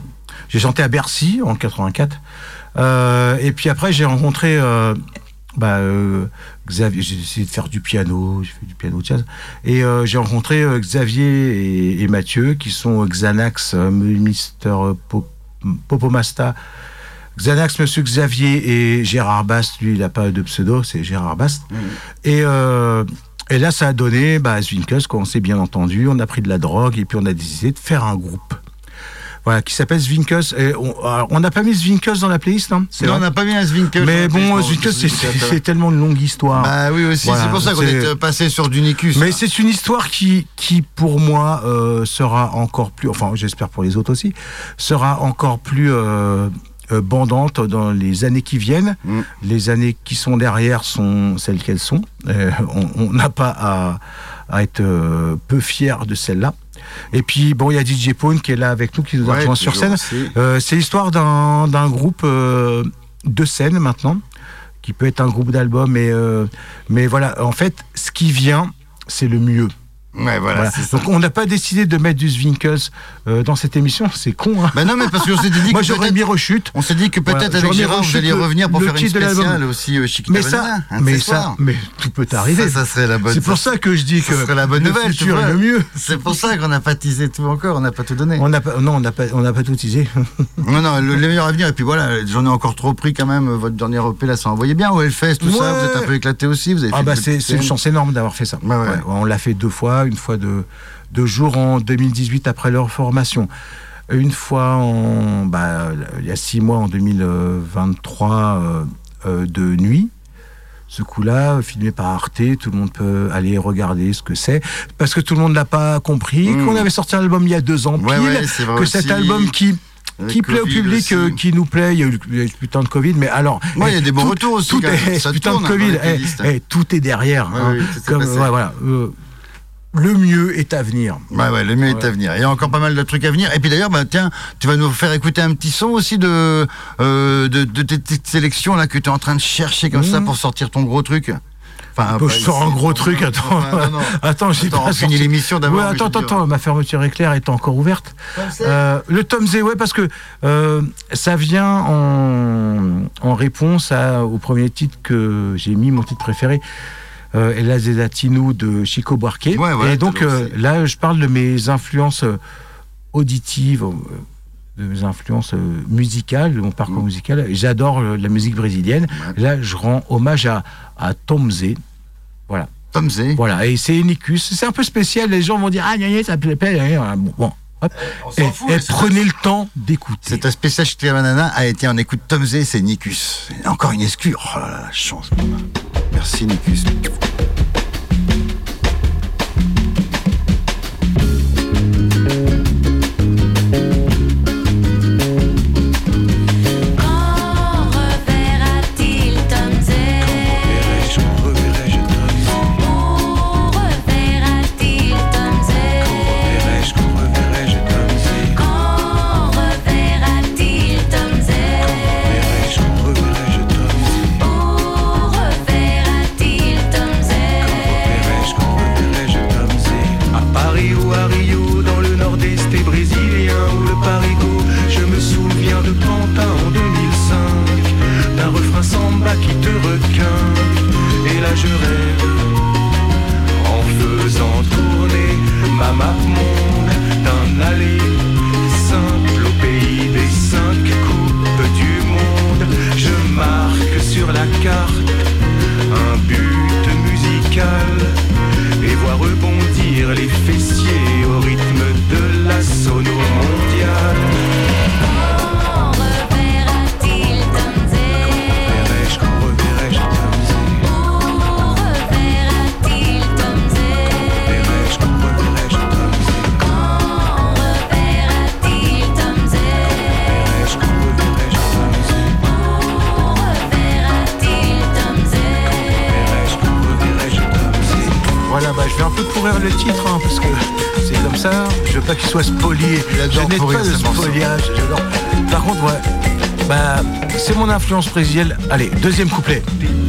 J'ai chanté à Bercy en 84. Euh, et puis après, j'ai rencontré bah, euh, Xavier. J'ai essayé de faire du piano, j'ai fait du piano jazz. Et euh, j'ai rencontré euh, Xavier et, et Mathieu, qui sont Xanax, Mister Pop- Popomasta. Xanax, Monsieur Xavier et Gérard Bast, lui, il n'a pas de pseudo, c'est Gérard Bast. Et, euh, et là, ça a donné bah, Zwinkus, quoi, on s'est bien entendu, on a pris de la drogue et puis on a décidé de faire un groupe. Voilà, qui s'appelle Zwinkus. Et on n'a pas mis Zwinkus dans la playlist, hein, Non, on n'a pas mis un Zwinkus. Mais la bon, playlist, Zwinkus, c'est- tellement une longue histoire. Bah oui aussi, Voilà, c'est pour ça qu'on est euh, passé sur du Nikus. Mais c'est une histoire qui, qui pour moi, euh, sera encore plus, enfin j'espère pour les autres aussi, sera encore plus euh, euh, bandante dans les années qui viennent. Mm. Les années qui sont derrière sont celles qu'elles sont. Euh, on n'a pas à, à être euh, peu fier de celle-là. Et puis, bon, il y a DJ Pone qui est là avec nous, qui nous Ouais, rejoint sur scène. Euh, c'est l'histoire d'un d'un groupe euh, de scène maintenant, qui peut être un groupe d'albums, mais, euh, mais voilà, en fait, ce qui vient, c'est le mieux. Ouais, voilà. Donc on n'a pas décidé de mettre du Zwinkels euh, dans cette émission, c'est con. Hein Bah non, mais parce qu'on s'est dit Moi que j'aurais peut-être- mis rechute. On s'est dit que peut-être Voilà, avec j'aurais Gérard, vous alliez revenir pour faire une spéciale aussi euh, Chiquita Mais ça, de mais ça, mais tout peut arriver. Ça, ça serait la bonne. C'est pour ça que je dis ça que serait la bonne le nouvelle. tu futur est le mieux. C'est pour ça qu'on n'a pas teasé tout encore, on n'a pas tout donné. On n'a pas, non, on n'a pas, on n'a pas tout teasé. Non, non, le, le meilleur avenir. Et puis voilà, j'en ai encore trop pris quand même. Votre dernier EP là, ça envoyait bien au Hellfest, tout ça. Vous êtes un peu éclaté aussi. Vous avez Ah bah c'est une chance énorme d'avoir fait ça. On l'a fait deux fois, une fois de deux jours en 2018 après leur formation. une fois en, bah, il y a six mois en 2023 euh, euh, de nuit. Ce coup-là, filmé par Arte, tout le monde peut aller regarder ce que c'est, parce que tout le monde n'a pas compris Mm. qu'on avait sorti un album il y a deux ans pile, Ouais, que aussi. cet album qui qui plaît au public, euh, qui nous plaît, il y a eu le, putain de Covid, mais alors... Ouais, il y a eh, des bons tout- retours aussi, Tout est, Ça putain de tourne, hein, Covid, eh, playlists. eh, tout est derrière. Ouais, hein. oui, tout s'est Comme, passé. ouais, voilà, euh, le mieux est à venir. Ouais, ouais, le mieux est à venir. Il y a encore pas mal de trucs à venir. Et puis d'ailleurs, bah, tiens, tu vas nous faire écouter un petit son aussi de, euh, de, de tes petites sélections là, que tu es en train de chercher comme ça Mhm. pour sortir ton gros truc. Enfin, pas je sors ici, un gros truc, non, attends. non, non. Attends, j'ai pas sorti. l'émission d'abord, Ouais, attends, attends, attends, ma fermeture éclair est encore ouverte. Euh, le Tom Z, ouais, parce que euh, ça vient en, en réponse à- au premier titre que j'ai mis, mon titre préféré. Euh, El Latino de Chico Buarque. Ouais, Et donc euh, là, je parle de mes influences euh, auditives, euh, de mes influences musicales, de mon parcours musical. J'adore la musique brésilienne. Là, je rends hommage à, à Tom Z. Voilà. Tom Z. Voilà, et c'est Unicus. C'est un peu spécial. Les gens vont dire Ah, gna, gna, ça plaît, gna. Bon, bon, hop. Et, et prenez le temps d'écouter. Cet spécial chez Banana a été en écoute Tom Z, c'est Nicus. Encore une excuse. Oh là là, la chance. Merci Nicus. Allez, deuxième couplet.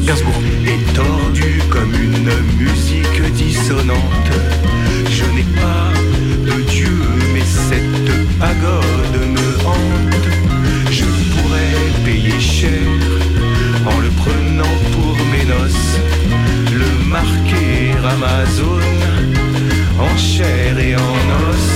Gainsbourg. Et tordu comme une musique dissonante. Je n'ai pas de Dieu, mais cette pagode me hante. Je pourrais payer cher en le prenant pour mes noces. Le marquer Amazon en chair et en os.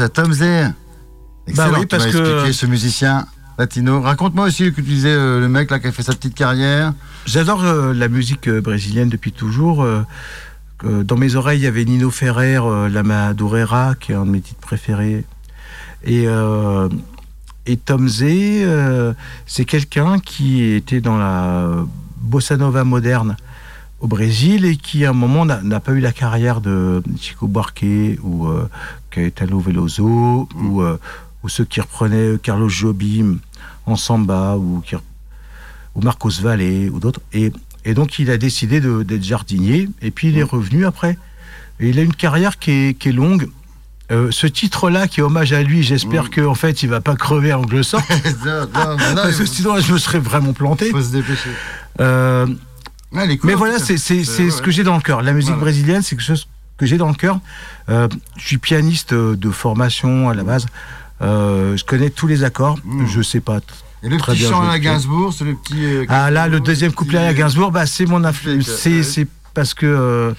À Tom Z. Excellent, Bah oui, tu parce m'as que- ce musicien latino. Raconte-moi aussi que tu disais euh, le mec là qui a fait sa petite carrière. J'adore euh, la musique euh, brésilienne depuis toujours. dans mes oreilles, il y avait Nino Ferrer, La Madureira, qui est un de mes titres préférés. Et, et Tom Z, euh, c'est quelqu'un qui était dans la bossa nova moderne. Au Brésil et qui à un moment n'a pas eu la carrière de Chico Buarque ou euh, Caetano Veloso ou, euh, ou ceux qui reprenaient Carlos Jobim en samba ou, qui, ou Marcos Valle ou d'autres. Et, et donc il a décidé d'être jardinier et puis il est revenu après. Et il a une carrière qui est, qui est longue. Euh, ce titre-là, qui est hommage à lui, j'espère qu'en fait, il va pas crever. Non, non, non, Parce que sinon, je me serais vraiment planté. faut se dépêcher. Euh, Mais voilà, c'est Ouais, ce ouais. que j'ai dans le cœur. La musique Voilà. brésilienne, c'est quelque chose que j'ai dans le cœur. Euh, je suis pianiste euh, de formation à la base. Euh, je connais tous les accords. Je sais pas. Et le très petit chant à. Gainsbourg, c'est le petit. euh, Ah là, le deuxième couplet à Gainsbourg, bah, c'est mon influence. C'est ouais. parce que euh,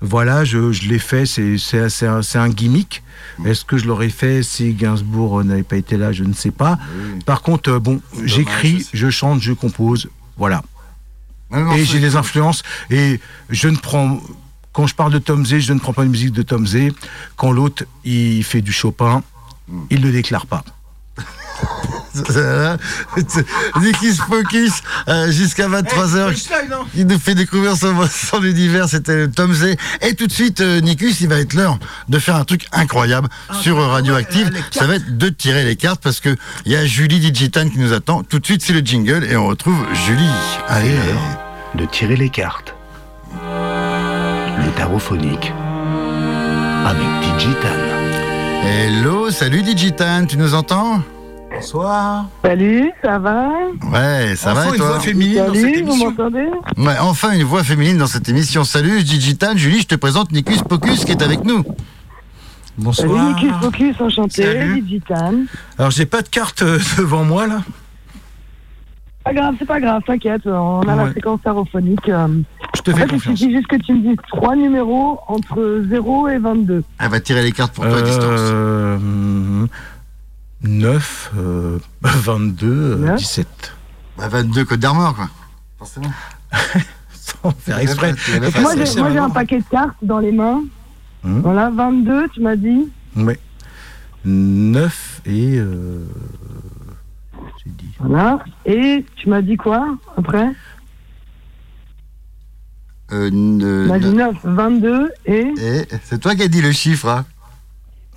voilà, je, je l'ai fait. C'est un, un gimmick. Est-ce que je l'aurais fait si Gainsbourg euh, n'avait pas été là? Je ne sais pas. Par contre, euh, bon, j'écris, je chante, je compose. Voilà. Et j'ai des influences. Et je ne prends. Quand je parle de Tom Zé, je ne prends pas de musique de Tom Zé. Quand l'autre, il fait du Chopin, il ne le déclare pas. Nikis Focus euh, jusqu'à 23h. Il nous fait découvrir son, son univers, c'était Tom Zé. Et tout de suite, euh, Nikus, il va être l'heure de faire un truc incroyable sur euh, Radioactive. Ça va être de tirer les cartes parce que il y a Julie Digitan qui nous attend. Tout de suite, c'est le jingle et on retrouve Julie. Allez, de tirer les cartes. Le tarot phonique avec Digitan. Hello, salut Digitan, tu nous entends? Bonsoir. Salut, ça va Ouais, ça Enfin, va et une toi voix féminine dans cette Salut, vous émission. m'entendez Ouais, enfin une voix féminine dans cette émission. Salut Digitan, Julie, je te présente Nikus Pocus qui est avec nous. Salut, Bonsoir. Nicky Focus, enchanté, Salut. Digitan. Alors, j'ai pas de carte euh, devant moi, là. Pas grave, c'est pas grave, t'inquiète, on a la séquence tarophonique. euh. Je te En fais fait, il confiance. suffit juste que tu me dises trois numéros entre 0 et 22. Elle va tirer les cartes pour toi à distance. Euh, 9, euh, 22, euh, Neuf. 17. Bah, 22 Côte d'Armor, quoi. Forcément. Sans faire exprès. Moi, j'ai un paquet de cartes dans les mains. Hum. Voilà, 22, tu m'as dit. Ouais. 9 et. euh, j'ai dit. Voilà. Et tu m'as dit quoi après? Euh, ne- Tu m'as dit ne- 9, 22 et. Et c'est toi qui as dit le chiffre, hein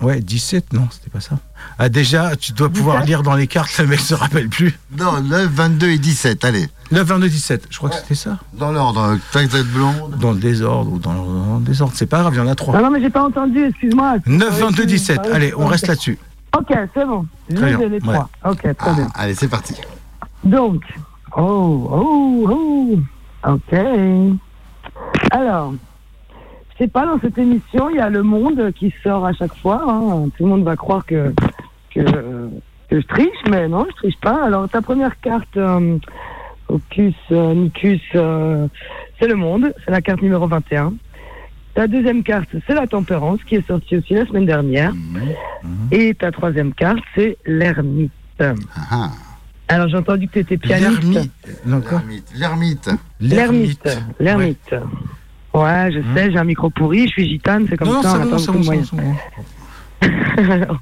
Ouais, 17, non, c'était pas ça. Ah, déjà, tu dois pouvoir 17. lire dans les cartes, le mec se rappelle plus. Non, 9, 22 et 17, allez. 9, 22, 17, je crois que c'était ça. Dans l'ordre, tac, tête blonde. Dans le désordre ou dans le, désordre, c'est pas grave, il y en a Non, 3. non, mais j'ai pas entendu, excuse-moi. 9, 22, 17. Ah oui, Allez, on reste là-dessus. Ok, c'est bon. Très J'ai bien, les trois. Ok, très bien. Ah, allez, c'est parti. Donc, oh, oh, oh, ok. Alors, sais pas, dans cette émission, il y a le monde qui sort à chaque fois. hein. Tout le monde va croire que, que, que je triche, mais non, je triche pas. Alors, ta première carte, euh, Ocus, euh, Nicus, euh, c'est le monde, c'est la carte numéro 21. Ta deuxième carte, c'est la tempérance, qui est sortie aussi la semaine dernière. Et ta troisième carte, c'est l'ermite. Ah, Alors, j'ai entendu que tu étais pianiste. L'ermite. L'ermite. L'ermite. L'ermite. Ouais, je sais, j'ai un micro pourri, je suis gitane, c'est comme Non, ça, c'est on a bon, pas c'est beaucoup bon, de bon, bon.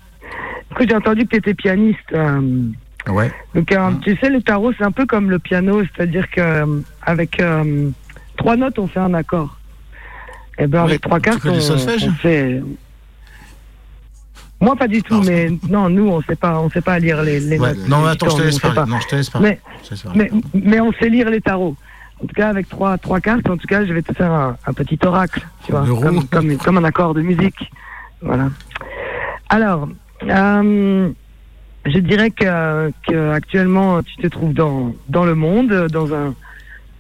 J'ai entendu que tu étais pianiste. euh, Ouais. donc, euh, tu sais, le tarot, c'est un peu comme le piano, c'est-à-dire que euh, avec euh, trois notes, on fait un accord. Et ben, Oui, avec trois cartes, on, fait. Moi, pas du tout, mais non, nous, on sait pas, on sait pas lire les, les Ouais, notes. Non, attends, je te laisse parler. pas. Non, je te laisse parler. Mais, mais, mais on sait lire les tarots. En tout cas, avec trois, trois cartes, en tout cas, je vais te faire un, un petit oracle, tu vois, comme, comme, comme un accord de musique. Voilà. Alors, euh, je dirais que, que actuellement, tu te trouves dans, dans le monde, dans un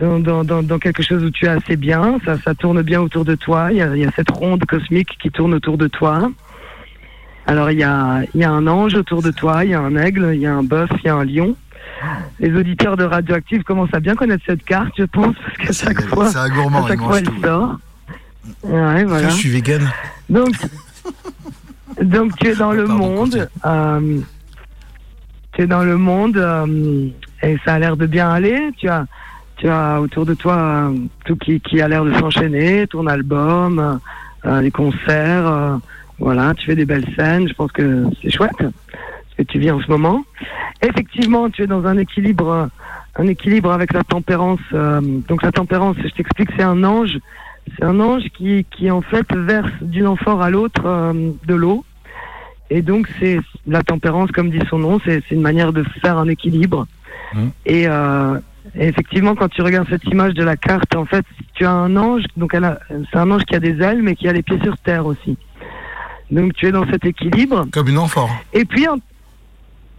dans, dans, dans, dans quelque chose où tu es assez bien, ça, ça tourne bien autour de toi, il y, a, il y a cette ronde cosmique qui tourne autour de toi. Alors il y a, il y a un ange autour de toi, il y a un aigle, il y a un bœuf, il y a un lion. Les auditeurs de Radioactive commencent à bien connaître cette carte, je pense, parce qu'à chaque fois, C'est un gourmand, à chaque fois elle sort. Ouais, voilà. Je suis vegan. Donc, donc tu es dans le Pardon, monde. euh, tu es dans le monde euh, et ça a l'air de bien aller. Tu as, tu as autour de toi euh, tout qui, qui a l'air de s'enchaîner, ton album, les concerts. voilà, tu fais des belles scènes. Je pense que c'est chouette que tu vis en ce moment. Effectivement, tu es dans un équilibre un équilibre avec la tempérance. euh, donc la tempérance, je t'explique, c'est un ange. C'est un ange qui, qui en fait verse d'une amphore à l'autre euh, de l'eau. Et donc c'est la tempérance, comme dit son nom, c'est une manière de faire un équilibre. Et, euh, et effectivement, quand tu regardes cette image de la carte, en fait, tu as un ange. Donc c'est un ange qui a des ailes, mais qui a les pieds sur terre aussi. Donc tu es dans cet équilibre. Comme une amphore. Et puis, un-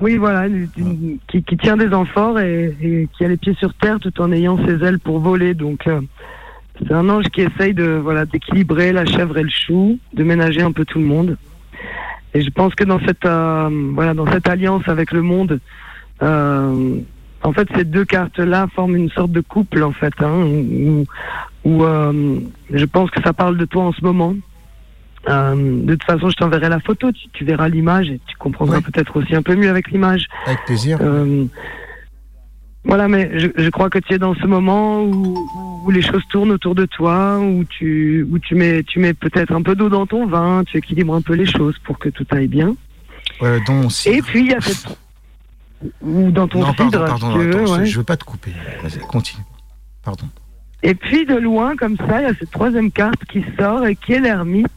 oui, voilà, une- une- qui, qui tient des amphores et, et qui a les pieds sur terre tout en ayant ses ailes pour voler. Donc, euh, c'est un ange qui essaye de voilà d'équilibrer la chèvre et le chou, de ménager un peu tout le monde. Et je pense que dans cette euh, voilà dans cette alliance avec le monde, euh, en fait, ces deux cartes-là forment une sorte de couple, en fait, hein, où, où, euh, je pense que ça parle de toi en ce moment. Euh, de toute façon, je t'enverrai la photo, tu, tu verras l'image et tu comprendras peut-être aussi un peu mieux avec l'image. Avec plaisir. Euh, voilà, mais je, je crois que tu es dans ce moment où, où les choses tournent autour de toi, où tu, où tu mets, tu mets peut-être un peu d'eau dans ton vin, tu équilibres un peu les choses pour que tout aille bien. Ouais, dans mon cidre. Et puis il y a cette ou dans ton non, pardon, cidre, pardon, si tu veux, ouais. je veux pas te couper. Vas-y, continue. Pardon. Et puis de loin, comme ça, il y a cette troisième carte qui sort et qui est l'ermite.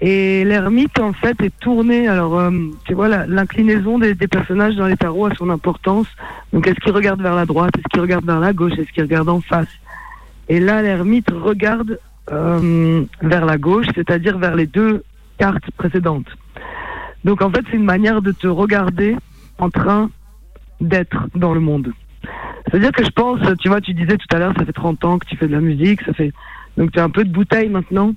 Et l'ermite, en fait, est tourné. Alors, euh, tu vois, l'inclinaison des, personnages dans les tarots a son importance. Donc, est-ce qu'il regarde vers la droite? Est-ce qu'il regarde vers la gauche? Est-ce qu'il regarde en face? Et là, l'ermite regarde euh, vers la gauche, c'est-à-dire vers les deux cartes précédentes. Donc, en fait, c'est une manière de te regarder en train d'être dans le monde. C'est-à-dire que je pense, tu vois, tu disais tout à l'heure, ça fait 30 ans que tu fais de la musique, ça fait donc tu as un peu de bouteille maintenant.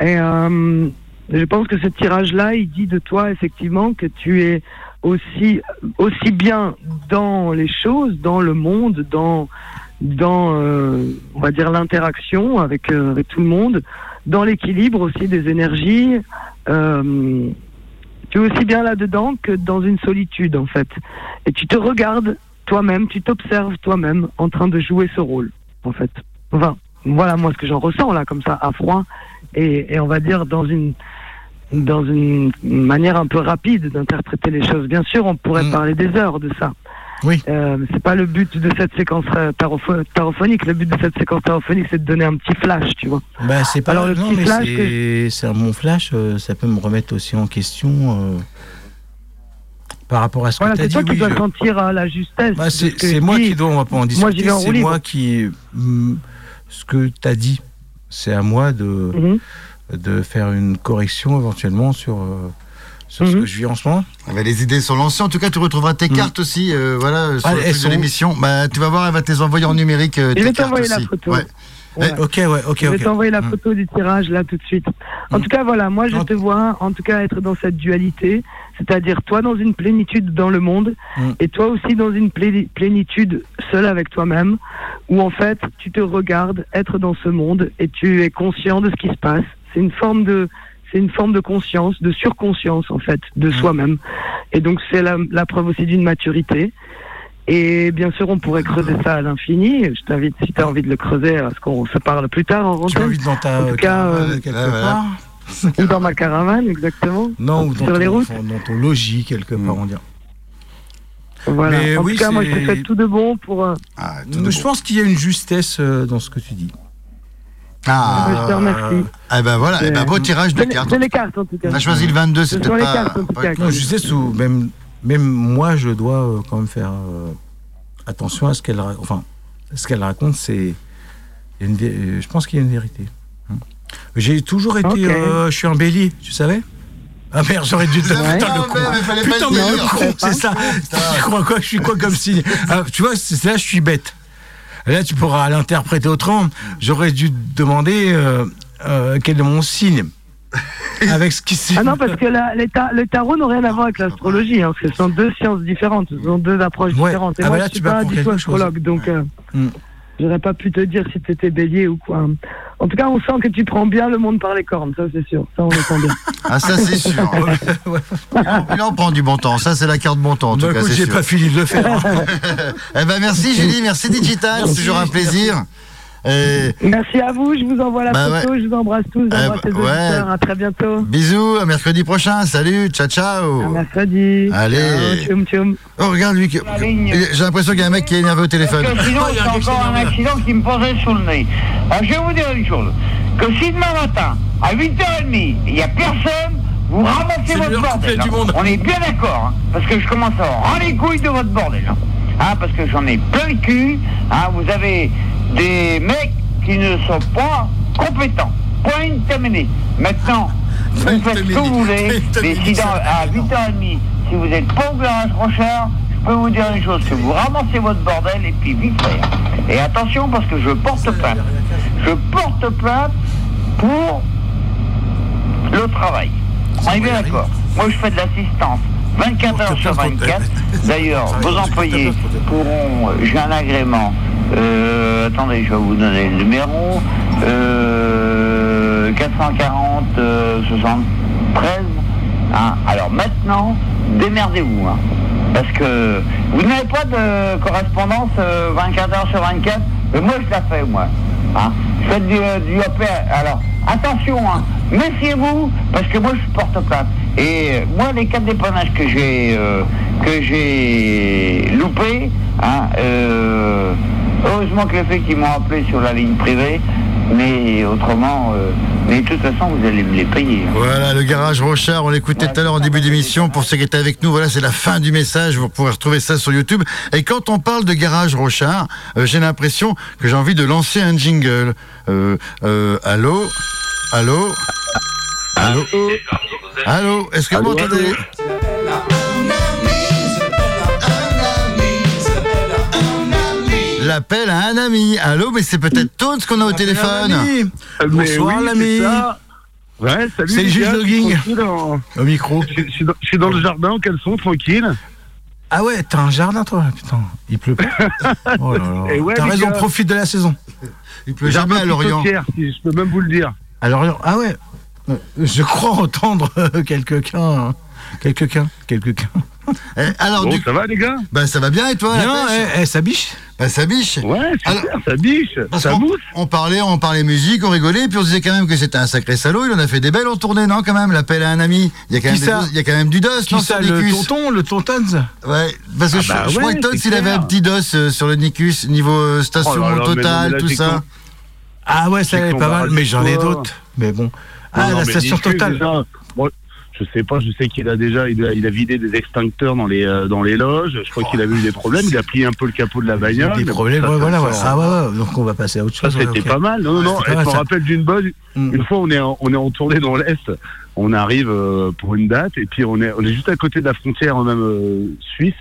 Et euh, je pense que ce tirage-là, il dit de toi effectivement que tu es aussi aussi bien dans les choses, dans le monde, dans dans euh, on va dire l'interaction avec euh, avec tout le monde, dans l'équilibre aussi des énergies. Euh, tu es aussi bien là-dedans que dans une solitude en fait. Et tu te regardes toi-même, tu t'observes toi-même en train de jouer ce rôle en fait. Enfin, voilà moi ce que j'en ressens là comme ça à froid et, et on va dire dans une dans une manière un peu rapide d'interpréter les choses. Bien sûr, on pourrait parler des heures de ça. Oui. Euh, c'est pas le but de cette séquence euh, taropho- tarophonique. Le but de cette séquence tarophonique, c'est de donner un petit flash, tu vois. Bah, c'est pas Alors, le non, petit mais flash c'est c'est un bon flash, euh, ça peut me remettre aussi en question euh, par rapport à ce Voilà, que tu dit. toi qui oui, dois je- sentir euh, la justesse. Bah, c'est que moi dis. qui dois, on va pas en discuter, c'est moi qui. mm, ce que tu as dit, c'est à moi de, Mhm. de faire une correction éventuellement sur, euh, sur Mhm. ce que je vis en ce moment. Ah bah, les idées sont lancées. En tout cas, tu retrouveras tes cartes aussi, euh, voilà, sur Ah, le de l'émission. Bah, tu vas voir, elle va te les envoyer en numérique. euh, Je vais t'envoyer la photo. Ouais. Ok, ouais, ok, je vais ok. t'envoyer la Mm. photo du tirage là tout de suite. En tout cas, voilà, moi je te vois en tout cas être dans cette dualité, c'est-à-dire toi dans une plénitude dans le monde Mm. et toi aussi dans une plé- plénitude seule avec toi-même, où en fait tu te regardes être dans ce monde et tu es conscient de ce qui se passe. C'est une forme de c'est une forme de conscience, de surconscience en fait, de soi-même. Et donc c'est la, la preuve aussi d'une maturité. Et bien sûr, on pourrait creuser ça à l'infini. Je t'invite, si tu as envie de le creuser, à ce qu'on se parle plus tard en m'invites dans ta En tout cas, caravane euh, quelque voilà. part ou dans ma caravane, exactement. Non, ou dans Sur les ton, routes. dans ton logis quelque part, on dirait. Voilà. Mais en oui, tout cas, moi, je te souhaite tout de bon pour. euh, Ah, Je pense qu'il y a une justesse euh, dans ce que tu dis. Ah, je te remercie. eh ben voilà, eh ben, beau tirage de cartes. c'est les cartes, en tout cas. On a choisi le 22, Ce c'est peut-être les pas. cartes, en tout cas. Non, justesse où même, même moi, je dois euh, quand même faire euh, attention à ce qu'elle enfin, ce qu'elle raconte. C'est, euh, je pense qu'il y a une vérité. Hein. J'ai toujours été, Ok. euh, je suis un bélier, tu savais? Ah merde, j'aurais dû te Ouais. putain le con. mais pas Putain le mais le con, c'est ça. Tu crois quoi? Je suis quoi comme signe? Ah, Tu vois, c'est là je suis bête. Là, tu pourras l'interpréter autrement. J'aurais dû te demander euh, euh, quel est mon signe. Avec ce qui s'est. Ah non, parce que la- les ta- le tarot n'a rien à voir avec l'astrologie. Hein, parce que ce sont deux sciences différentes, ce sont deux approches Ouais. différentes. Et Ah moi, bah là, je tu suis pas m'apprends du tout astrologue, donc euh, Mm. J'aurais pas pu te dire si tu étais bélier ou quoi. En tout cas, on sent que tu prends bien le monde par les cornes, ça c'est sûr. Ça, on le sent bien. Ah, ça, c'est sûr. Et là, on prend du bon temps. Ça, c'est la carte bon temps, en tout Bah, cas. j'ai pas fini de le faire. hein. Eh ben, merci, Julie. Merci, Digital. C'est toujours un plaisir. Et Merci à vous, je vous envoie la Bah photo, je vous embrasse tous, j'embrasse les ouais. auditeurs, à très bientôt. bisous, à mercredi prochain. Salut, ciao, ciao. À mercredi. Allez. Ciao, tchoum, tchoum. Oh, regarde lui. qui- J'ai l'impression qu'il y a un mec qui est énervé au téléphone. Parce que sinon, c'est encore un accident qui me posait sous le nez. Alors, je vais vous dire une chose. Que si demain matin, à 8h30, il n'y a personne, vous ramassez C'est votre bordel. du hein. monde. On est bien d'accord. hein, parce que je commence à avoir les couilles de votre bordel. hein. Hein, parce que j'en ai plein le cul. hein, vous avez des mecs qui ne sont pas compétents. Point terminé. Maintenant, vous faites ce que vous voulez. Mais si dans- à 8h30, si vous n'êtes pas au garage Rochard, je peux vous dire une chose, que vous ramassez votre bordel et puis vite fait. Et attention parce que je porte plainte. Je porte plainte pour le travail. On est bien d'accord. Moi, je fais de l'assistance 24 heures sur 24. D'ailleurs, vos employés pourront, j'ai un agrément, euh, attendez, je vais vous donner le numéro, euh, 440 euh, 73. hein. Alors maintenant, démerdez-vous. hein. parce que vous n'avez pas de correspondance euh, 24 heures sur 24. Mais moi, je la fais, moi. Hein. Fais du, euh, du. Alors, attention, hein. méfiez-vous, parce que moi, je porte plainte. Et euh, moi, les quatre dépannages que j'ai euh, que j'ai loupés, euh, heureusement que les faits qui m'ont appelé sur la ligne privée, mais autrement, euh, mais de toute façon, vous allez me les payer. Voilà, le garage Rochard, on l'écoutait tout à l'heure en début d'émission. Pour ceux qui étaient avec nous, voilà, c'est la fin du message. Vous pourrez retrouver ça sur YouTube. Et quand on parle de garage Rochard, euh, j'ai l'impression que j'ai envie de lancer un jingle. Euh, euh, allô? Allô? Allô? Allô? Est-ce que vous m'entendez? L'appel à un ami. Allô, mais c'est peut-être Tones qu'on a au téléphone. ami. Bonsoir, oui, l'ami. Ouais, salut. C'est le juge Logging. en- Au micro. Je, je suis dans, je suis dans le jardin en caleçon, tranquille. Ah ouais, t'as un jardin toi Putain, il pleut pas. Oh ouais, T'as raison, gars. profite de la saison. Il pleut Jardin jamais à Lorient. Pierre, si je peux même vous le dire. À Lorient, ah ouais. Euh, Je crois entendre euh, quelqu'un. Quelqu'un. Quelqu'un. Eh, alors, Bon, du ça va les gars? Bah ça va bien et toi pêche? eh, eh, ça biche. Bah ça biche. Ouais, super, Alors- ça biche, ça mousse. on parlait, on parlait musique, on rigolait, puis on disait quand même que c'était un sacré salaud. Il en a fait des belles en tournée, non Quand même, l'appel à un ami? Il y a quand même, des ça dos- il y a quand même du dos, Qui non ça, le Nicus tonton, le tontons Ouais, parce que Ah je, bah je crois ouais, que Todd, il avait un petit dos euh, sur le Nicus niveau euh, station Oh là là, mais non, totale, là, tout ça. Ah ouais, ça qu'on pas va mal, mais j'en ai d'autres. Mais bon. Non, Ah, non, la station totale. moi, je sais pas, je sais qu'il a déjà, il a, il a vidé des extincteurs dans les, euh, dans les loges. Je crois qu'il avait eu des problèmes. Il a plié un peu le capot de la bagnole. Des problèmes, ça, ouais, ça, voilà, ça, ouais. Ah ouais, ouais, donc on va passer à autre Ça, chose. ouais, c'était pas mal. Non, non, non. Je me ça. rappelle d'une bonne. Mm. Une fois, on est, en, on est en tournée dans l'Est. On arrive euh, pour une date. Et puis, on est, on est juste à côté de la frontière, même euh, suisse.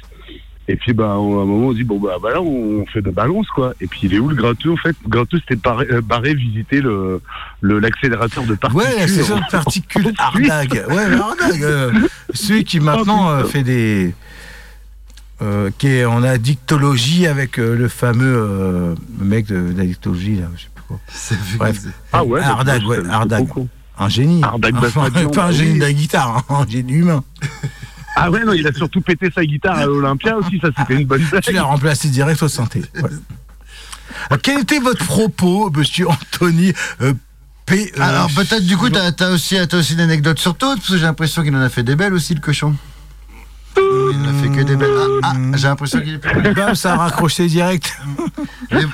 Et puis, bah, on- à un moment, on dit, bon, bah, voilà, on fait de balance, quoi. Et puis, il est où le gratteux, en fait? Le gratteux, c'était barré, euh, barré visiter le, le, l'accélérateur de particules. Ouais, la station de particules Ardag. Ouais, le Ardag. euh, celui qui maintenant euh, fait des. euh, qui est en addictologie avec euh, le fameux euh, mec de- d'addictologie, là, je sais plus quoi. C'est- Bref. Ah ouais, Ardag, bah, ouais, c'est- c'est Ardag. Un génie. Ardag pas un bah génie oui. de la guitare, hein, un génie humain. Ah ouais, non, il a surtout pété sa guitare à l'Olympia aussi. Ça, c'était une bonne blague. Tu l'as remplacé direct au santé. Ouais. Alors, quel était votre propos, monsieur Anthony euh, P. euh, Alors peut-être du coup, t'as as aussi, t'as aussi une anecdote sur Todd, parce que j'ai l'impression qu'il en a fait des belles aussi, le cochon. Il n'a fait que des belles. Ah, ah, j'ai l'impression qu'il est plus. Bam, ça a raccroché direct. Les, les-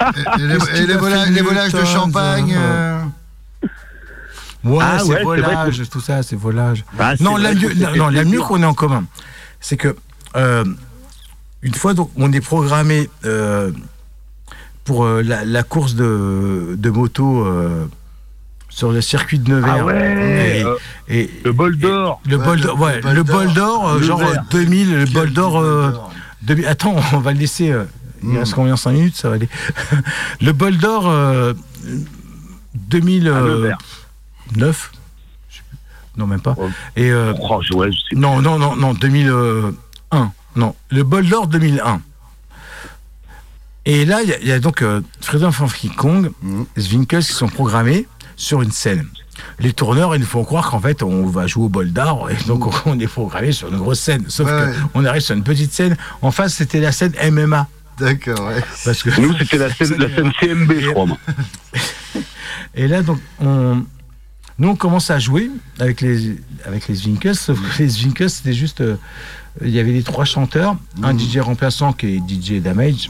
volages, fait, les volages de champagne. euh, Ouais, Ah c'est ouais, c'est vrai volage, tout ça, c'est volage. Bah, c'est non, vrai la mieux, non, la mieux qu'on ait en commun, c'est que euh, une fois donc on est programmé euh, pour euh, la, la course de, de moto euh, sur le circuit de Nevers. Ah ouais, Et- euh, et, Le bol d'or. le Ouais, bol le- d'or, ouais, le bol d'or. euh, genre vert. 2000, le bol d'or. euh, 2000 attends, on va le laisser. euh, il reste combien 5 minutes Ça va aller. le bol d'or euh, 2009. À Nevers. Je sais plus. Non, même pas. Et euh, Oh, ouais, je sais non, non, non, non, 2001. Non, le bol d'or 2001. Et là, il y a- il y, a donc euh, Freedom from King Kong, Mhm. Zwinkels qui sont programmés sur une scène. Les tourneurs, ils nous font croire qu'en fait, on va jouer au bol d'or, et donc on est programmé sur une grosse scène. Sauf ouais. qu'on arrive sur une petite scène. En face, c'était la scène MMA. D'accord, ouais. Parce que Nous, c'était la scène, la scène CMB, je crois, moi. Et là, donc, on, nous, on commence à jouer avec les, avec les Zwinkels, sauf que les Zwinkels, c'était juste. euh, il y avait les trois chanteurs, un DJ remplaçant qui est DJ Damage.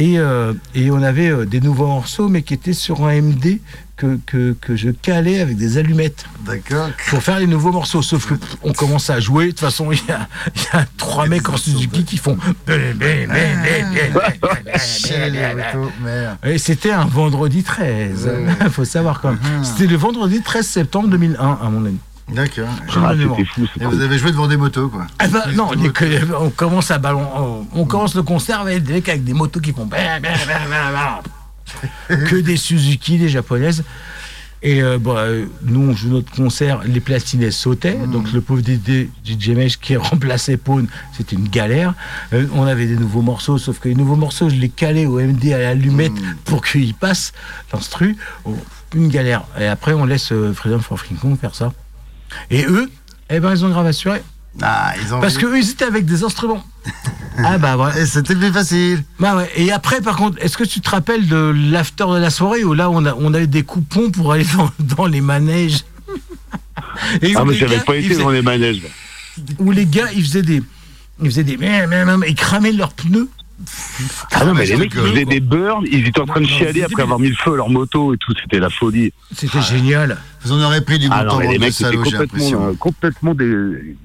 Et, euh, et on avait euh, des nouveaux morceaux, mais qui étaient sur un MD que, que, que je calais avec des allumettes. D'accord. Pour faire les nouveaux morceaux. Sauf que on commence à jouer. De toute façon, il y a, y a trois mecs en Suzuki qui font. Et c'était un vendredi 13. Il faut savoir quand même. C'était le vendredi 13 septembre 2001, à mon avis. D'accord. Mémoire. Et vous avez joué devant des motos, quoi. Ah bah, non, que- on commence à ballon, on, on commence le concert avec des mecs avec des motos qui font que des Suzuki, des japonaises. Et euh, bah, nous, on joue notre concert, les platines elles sautaient. Donc le pauvre DJ, DJ Mesh qui remplaçait Pawn, c'était une galère. Euh, on avait des nouveaux morceaux, sauf que les nouveaux morceaux, je les calais au MD à l'allumette pour qu'ils passent l'instru. Oh, une galère. Et après, on laisse euh, Freedom for King Kong faire ça. Et eux, eh ben, ils ont grave assuré. Ah, ils ont Parce vu. qu'eux, ils étaient avec des instruments. ah bah ouais. Et c'était plus facile. Bah ouais. Et après, par contre, est-ce que tu te rappelles de l'after de la soirée où là, on, a, on avait des coupons pour aller dans, dans les manèges Et Ah, mais j'avais pas été faisaient- dans les manèges. Où les gars, ils faisaient des... Ils faisaient des... Ils cramaient leurs pneus. Ah, ah non, mais les mecs, ils faisaient des burns, ils étaient en train de chialer après avoir mis le feu à leur moto et tout, c'était la folie. C'était génial. Vous en aurez pris du ah bon ah les mecs étaient complètement, euh, complètement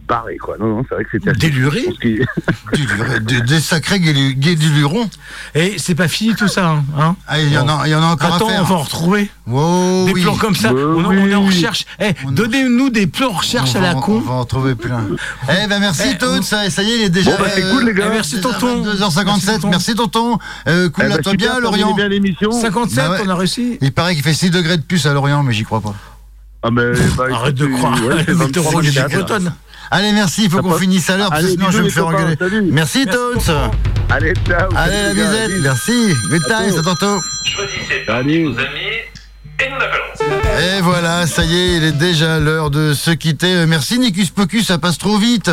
barrés, quoi. Non, non, c'est vrai que c'était... Délurés Des sacrés gays du luron. Et c'est pas fini tout ça, hein, hein. Ah, il y, en a encore Attends, on va en retrouver. des plans comme ça, bah on, est en recherche. Eh, donnez-nous des plans en recherche à la con. On va en trouver plein. Eh ben merci, eh, Toad, ça y est, il est déjà... Bon, bah c'est cool, les gars. Eh, merci, tonton. 2h55. 57, merci tonton. Euh, cool, eh bah, toi bien, Lorient. 57, on a réussi. Il paraît qu'il fait 6 degrés de plus à Lorient, mais j'y crois pas. Ah mais, Arrête de croire. Ouais, c'est 23 Allez, merci, il faut qu'on finisse à l'heure, parce que sinon je vais me faire engueuler. Merci, Totes. Allez, ciao. Allez, la visette, merci. Good time, à tantôt. Choisissez parmi amis et nous l'appellerons voilà, ça y est, il est déjà l'heure de se quitter. Euh, Merci Nicus Pocus, ça passe trop vite.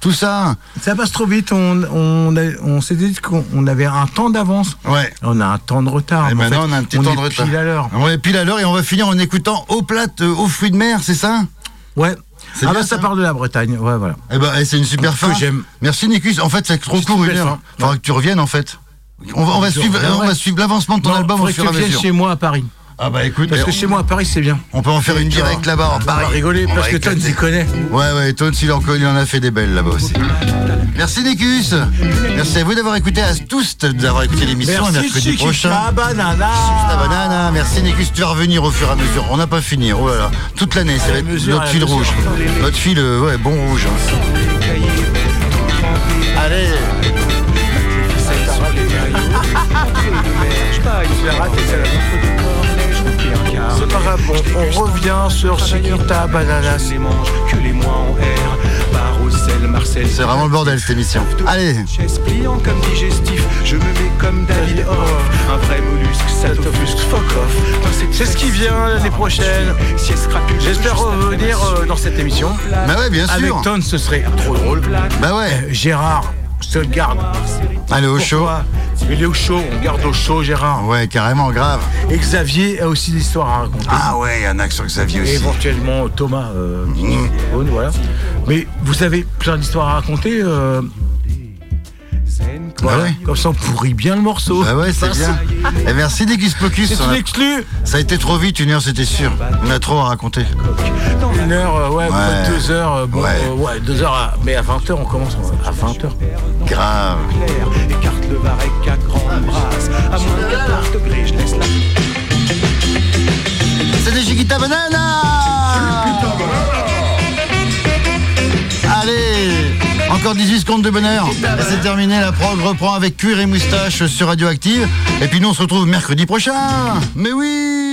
Tout ça. Ça passe trop vite. On, on, on s'est dit qu'on on avait un temps d'avance. Ouais. On a un temps de retard. Et maintenant, fait, on a un petit on temps de retard. pile à l'heure. On est pile à l'heure et on va finir en écoutant Aux plates, euh, aux fruits de mer, c'est ça? Ouais. Ah bien, bah ça ça parle de la Bretagne. Ouais, voilà. Eh ben, eh, c'est une super fin. j'aime. Merci Nicus. En fait, c'est trop court, une heure. Faudra que tu reviennes, en fait. On va, on va Je suivre, l'avancement de ton Non, album au fur et à mesure. chez moi à Paris. Ah bah écoute, Parce que on- chez moi à Paris, c'est bien. on peut en faire une directe là-bas, en On va rigoler On parce va que Ton éclater. s'y connaît. Ouais, ouais, Toad, il en, il en a fait des belles là-bas aussi. Merci Nicus. Merci à vous d'avoir écouté, à tous d'avoir écouté l'émission. Mercredi prochain. Banana. Ta banane, merci Nicus, tu vas revenir au fur et à mesure. On n'a pas fini, oh là là. Toute l'année, ça va être mesure, notre la fil rouge. Notre fil, euh, ouais, bon rouge. Allez, C'est pas grave, on, on revient sur Chiquita Banana. Je les mange, que les mois en R. Bar au sel, Marcel. c'est vraiment le bordel cette émission. Allez, Chaise pliant comme digestif, je me mets comme David Hoff. Un vrai mollusque, ça t'offusque, fuck off. Dans cette C'est ce qui vient l'année prochaine. J'espère revenir euh, dans cette émission. bah ouais, bien Avec sûr. Ton, ce serait trop drôle. Bah ouais, Gérard, je te le garde. allez au show. Il est au chaud, on garde au chaud Gérard. Ouais, carrément, grave. Et Xavier a aussi des histoires à raconter. Ah ouais, il y en a que sur Xavier Et aussi. éventuellement Thomas, euh, Mmh. Voilà. Mais vous avez plein d'histoires à raconter. euh, Bah voilà. ouais. Comme ça, on pourrit bien le morceau. Bah ouais, c'est bien. Et merci Nicus Pocus. C'est une exclue. Ça a été trop vite, une heure, c'était sûr. On a trop à raconter. Une heure, euh, ouais, Ouais. deux heures. euh, bon, Ouais. euh, ouais, deux heures. à- mais à 20h, on commence à 20h. Grave. Clair, écarte le varec à grande brasse. À moins de 14 degrés, je laisse la C'est des Chiquita Banana Allez Encore 18 secondes de bonheur. Et c'est terminé, la prog reprend avec cuir et moustache sur Radioactive. Et puis nous on se retrouve mercredi prochain Mais oui